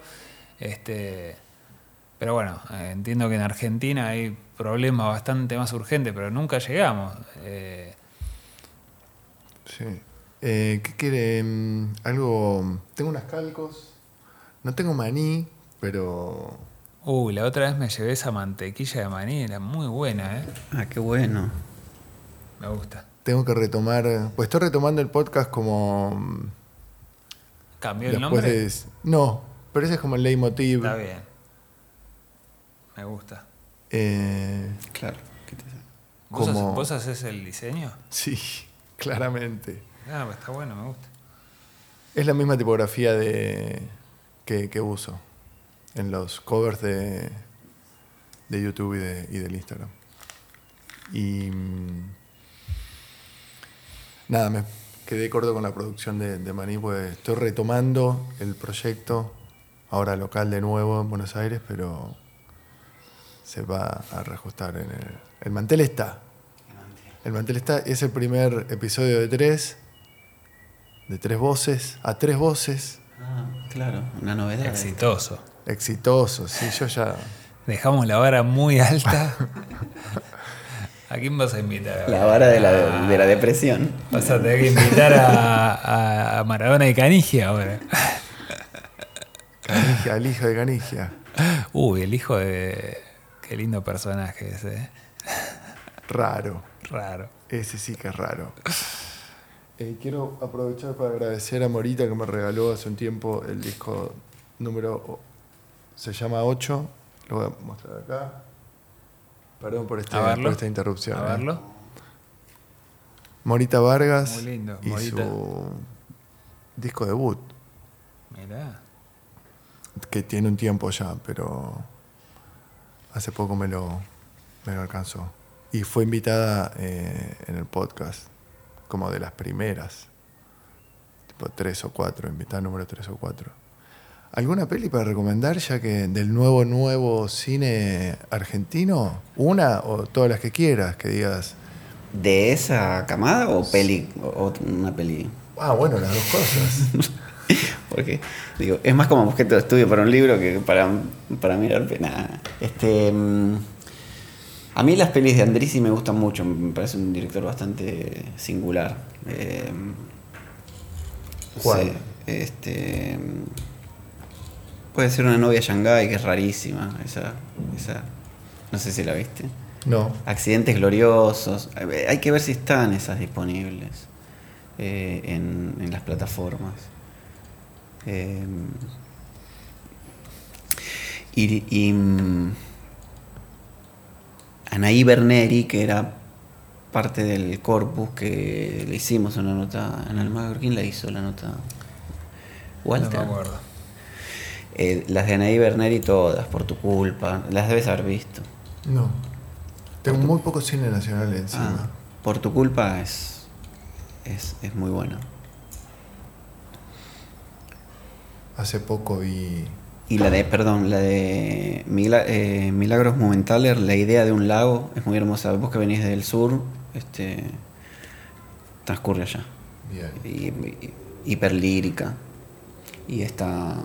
Este, pero bueno, eh, entiendo que en Argentina hay problemas bastante más urgentes, pero nunca llegamos. Eh, Sí. Eh, ¿Qué quiere? Algo. Tengo unas calcos. No tengo maní, pero. uy, la otra vez me llevé esa mantequilla de maní, era muy buena, ¿eh? Ah, qué bueno. Me gusta. Tengo que retomar. Pues estoy retomando el podcast como. ¿Cambió el nombre? de. No, pero ese es como el leitmotiv. Está bien. Me gusta. Eh, Claro. ¿qué te- ¿Vos, Como- haces- vos haces el diseño? sí, claramente. Ah, pues está bueno, me gusta. Es la misma tipografía de que, que uso en los covers de, de YouTube y, de, y del Instagram. Y mm, nada, me quedé corto con la producción de, de Maní, pues estoy retomando el proyecto, ahora local de nuevo en Buenos Aires, pero se va a reajustar en el... El mantel está. El mantel está, es el primer episodio de tres, de tres voces, a tres voces, Ah, claro, una novedad. Exitoso. exitosos. Sí, yo ya. Dejamos la vara muy alta. ¿A quién vas a invitar? La vara de la, de la depresión. Vas a tener que invitar a, a- a Maradona y Canigia ahora. Canigia, el hijo de Canigia. Uy, el hijo de. Qué lindo personaje ese. ¿eh? Raro. Raro. Ese sí que es raro. Eh, quiero aprovechar para agradecer a Morita que me regaló hace un tiempo el disco número. Se llama 8. Lo voy a mostrar acá. Perdón por, este, por esta interrupción. A eh. verlo. Morita Vargas. Muy lindo, Y Morita. su disco debut. Mirá. que tiene un tiempo ya, pero hace poco me lo, me lo alcanzó. Y fue invitada eh, en el podcast, como de las primeras, tipo tres o cuatro, invitada número tres o cuatro. ¿Alguna peli para recomendar, ya que del nuevo, nuevo cine argentino? ¿Una o todas las que quieras, que digas? ¿De esa camada o peli? O una peli. Ah, bueno, las dos cosas. Porque, digo, es más como objeto de estudio para un libro que para, para mirar. Nada. Este. mm, A mí las pelis de Andrisi me gustan mucho, me parece un director bastante singular. Eh, ¿Cuál? sé, este, puede ser una novia Shanghai, que es rarísima. Esa, esa, no sé si la viste. No. Accidentes gloriosos. Hay que ver si están esas disponibles eh, en, en las plataformas. Eh, y, y, mm, Anaí Berneri, que era parte del corpus que le hicimos una nota en Almagro. ¿Quién la hizo la nota? Walter. No me acuerdo. Eh, las de Anaí Berneri todas, por tu culpa. Las debes haber visto. No. Tengo muy poco cine nacional encima. Ah, por tu culpa es, es, es muy bueno. Hace poco vi. Y la de, perdón, la de Mila- eh, Milagros Momentales, la idea de un lago es muy hermosa. Vos que venís del sur, este transcurre allá. Bien. Y, y- hiperlírica. Y está,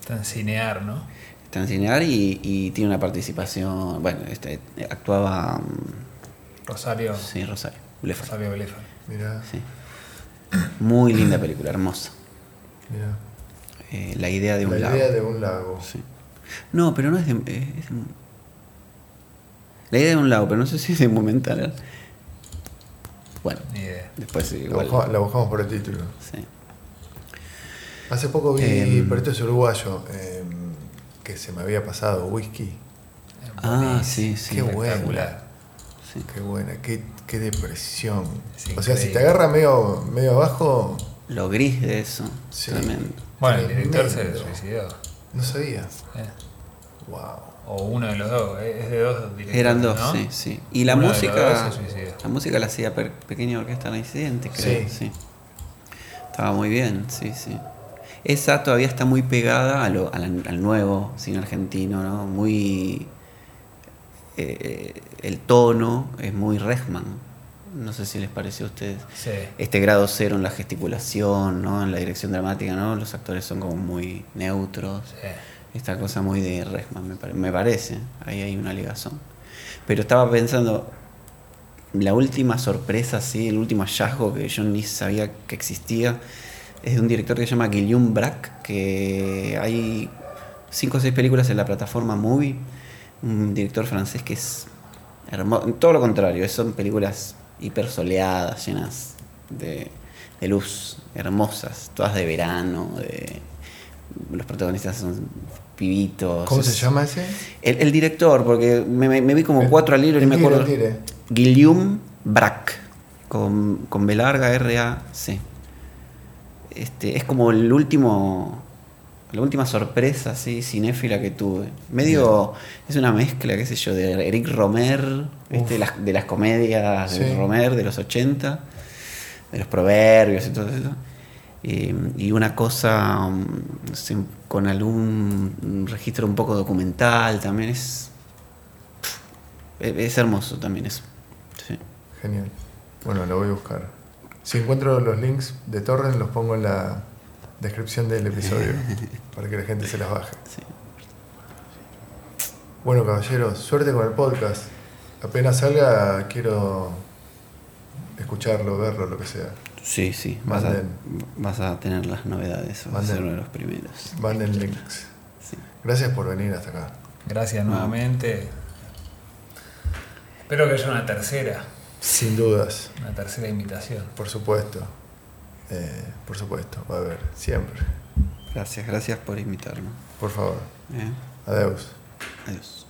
Está en cinear, ¿no? está en cinear y, y tiene una participación. Bueno, este, actuaba. mm, Rosario. Sí, Rosario. Blefar. Rosario Blefar. Mira, Sí. Muy linda película, hermosa. Eh, la idea de un La lago. idea de un lago. Sí. No, pero no es de, es de- La idea de un lago, pero no sé si es de Momental. Bueno, Ni idea. después La, igual. la buscamos por el título. Sí. Hace poco vi, Em. pero esto es uruguayo, em, que se me había pasado, whisky. Ah, sí, sí. Qué buena. Sí. Qué buena, qué, qué depresión. Es o sea, si te agarra medio, medio abajo, Lo gris de eso. Sí. Tremendo. Bueno, el director se suicidó. no sabía. eh. Wow. O uno de los dos. eh, Es de dos directores. Eran dos, ¿no? sí, sí. Y la Uno música. La música la hacía per- Pequeña Orquesta Reincidente, creo. Sí. Sí. Estaba muy bien, sí, sí. Esa todavía está muy pegada a lo- a la- al nuevo cine argentino, ¿no? Muy. eh, el tono es muy Resman. No sé si les pareció a ustedes. Sí. Este grado cero en la gesticulación, ¿no? En la dirección dramática, ¿no? Los actores son como muy neutros. sí. Esta cosa muy de Resman, me, pare- me parece. Ahí hay una ligazón. Pero estaba pensando, la última sorpresa, sí, el último hallazgo que yo ni sabía que existía, es de un director que se llama Guillaume Braque, que hay cinco o seis películas en la plataforma Movie. Un director francés que es hermoso. Todo lo contrario, son películas hiper soleadas, llenas de, de luz, hermosas, todas de verano, de los protagonistas son pibitos. ¿Cómo es- se llama ese? El, el director, porque me, me- me vi como cuatro al hilo y no me acuerdo. tire. Guillaume Braque, con, con B larga R-A-C. Este, es como el último. La última sorpresa así, cinéfila que tuve. Medio. Es una mezcla, qué sé yo, de Eric Romer, ¿viste? De, las, de las comedias de Sí. Romer de los 80, de los proverbios y todo eso. Y, y una cosa sé, con algún registro un poco documental también. Es. Es hermoso también eso. Sí. Genial. Bueno, lo voy a buscar. Si encuentro los links de Torrent, los pongo en la descripción del episodio para que la gente se las baje. Sí. Bueno, caballeros, suerte con el podcast. Apenas salga, quiero escucharlo, verlo, lo que sea. Sí, sí, vas a, Manden. vas a tener las novedades, vas a ser uno de los primeros. Manden links. Sí. Gracias por venir hasta acá. Gracias nuevamente. Espero que haya una tercera. Sin dudas, Una tercera invitación. por supuesto. Eh, por supuesto, va a haber, siempre. Gracias, gracias por invitarme. Por favor. ¿eh? Adeus. Adiós.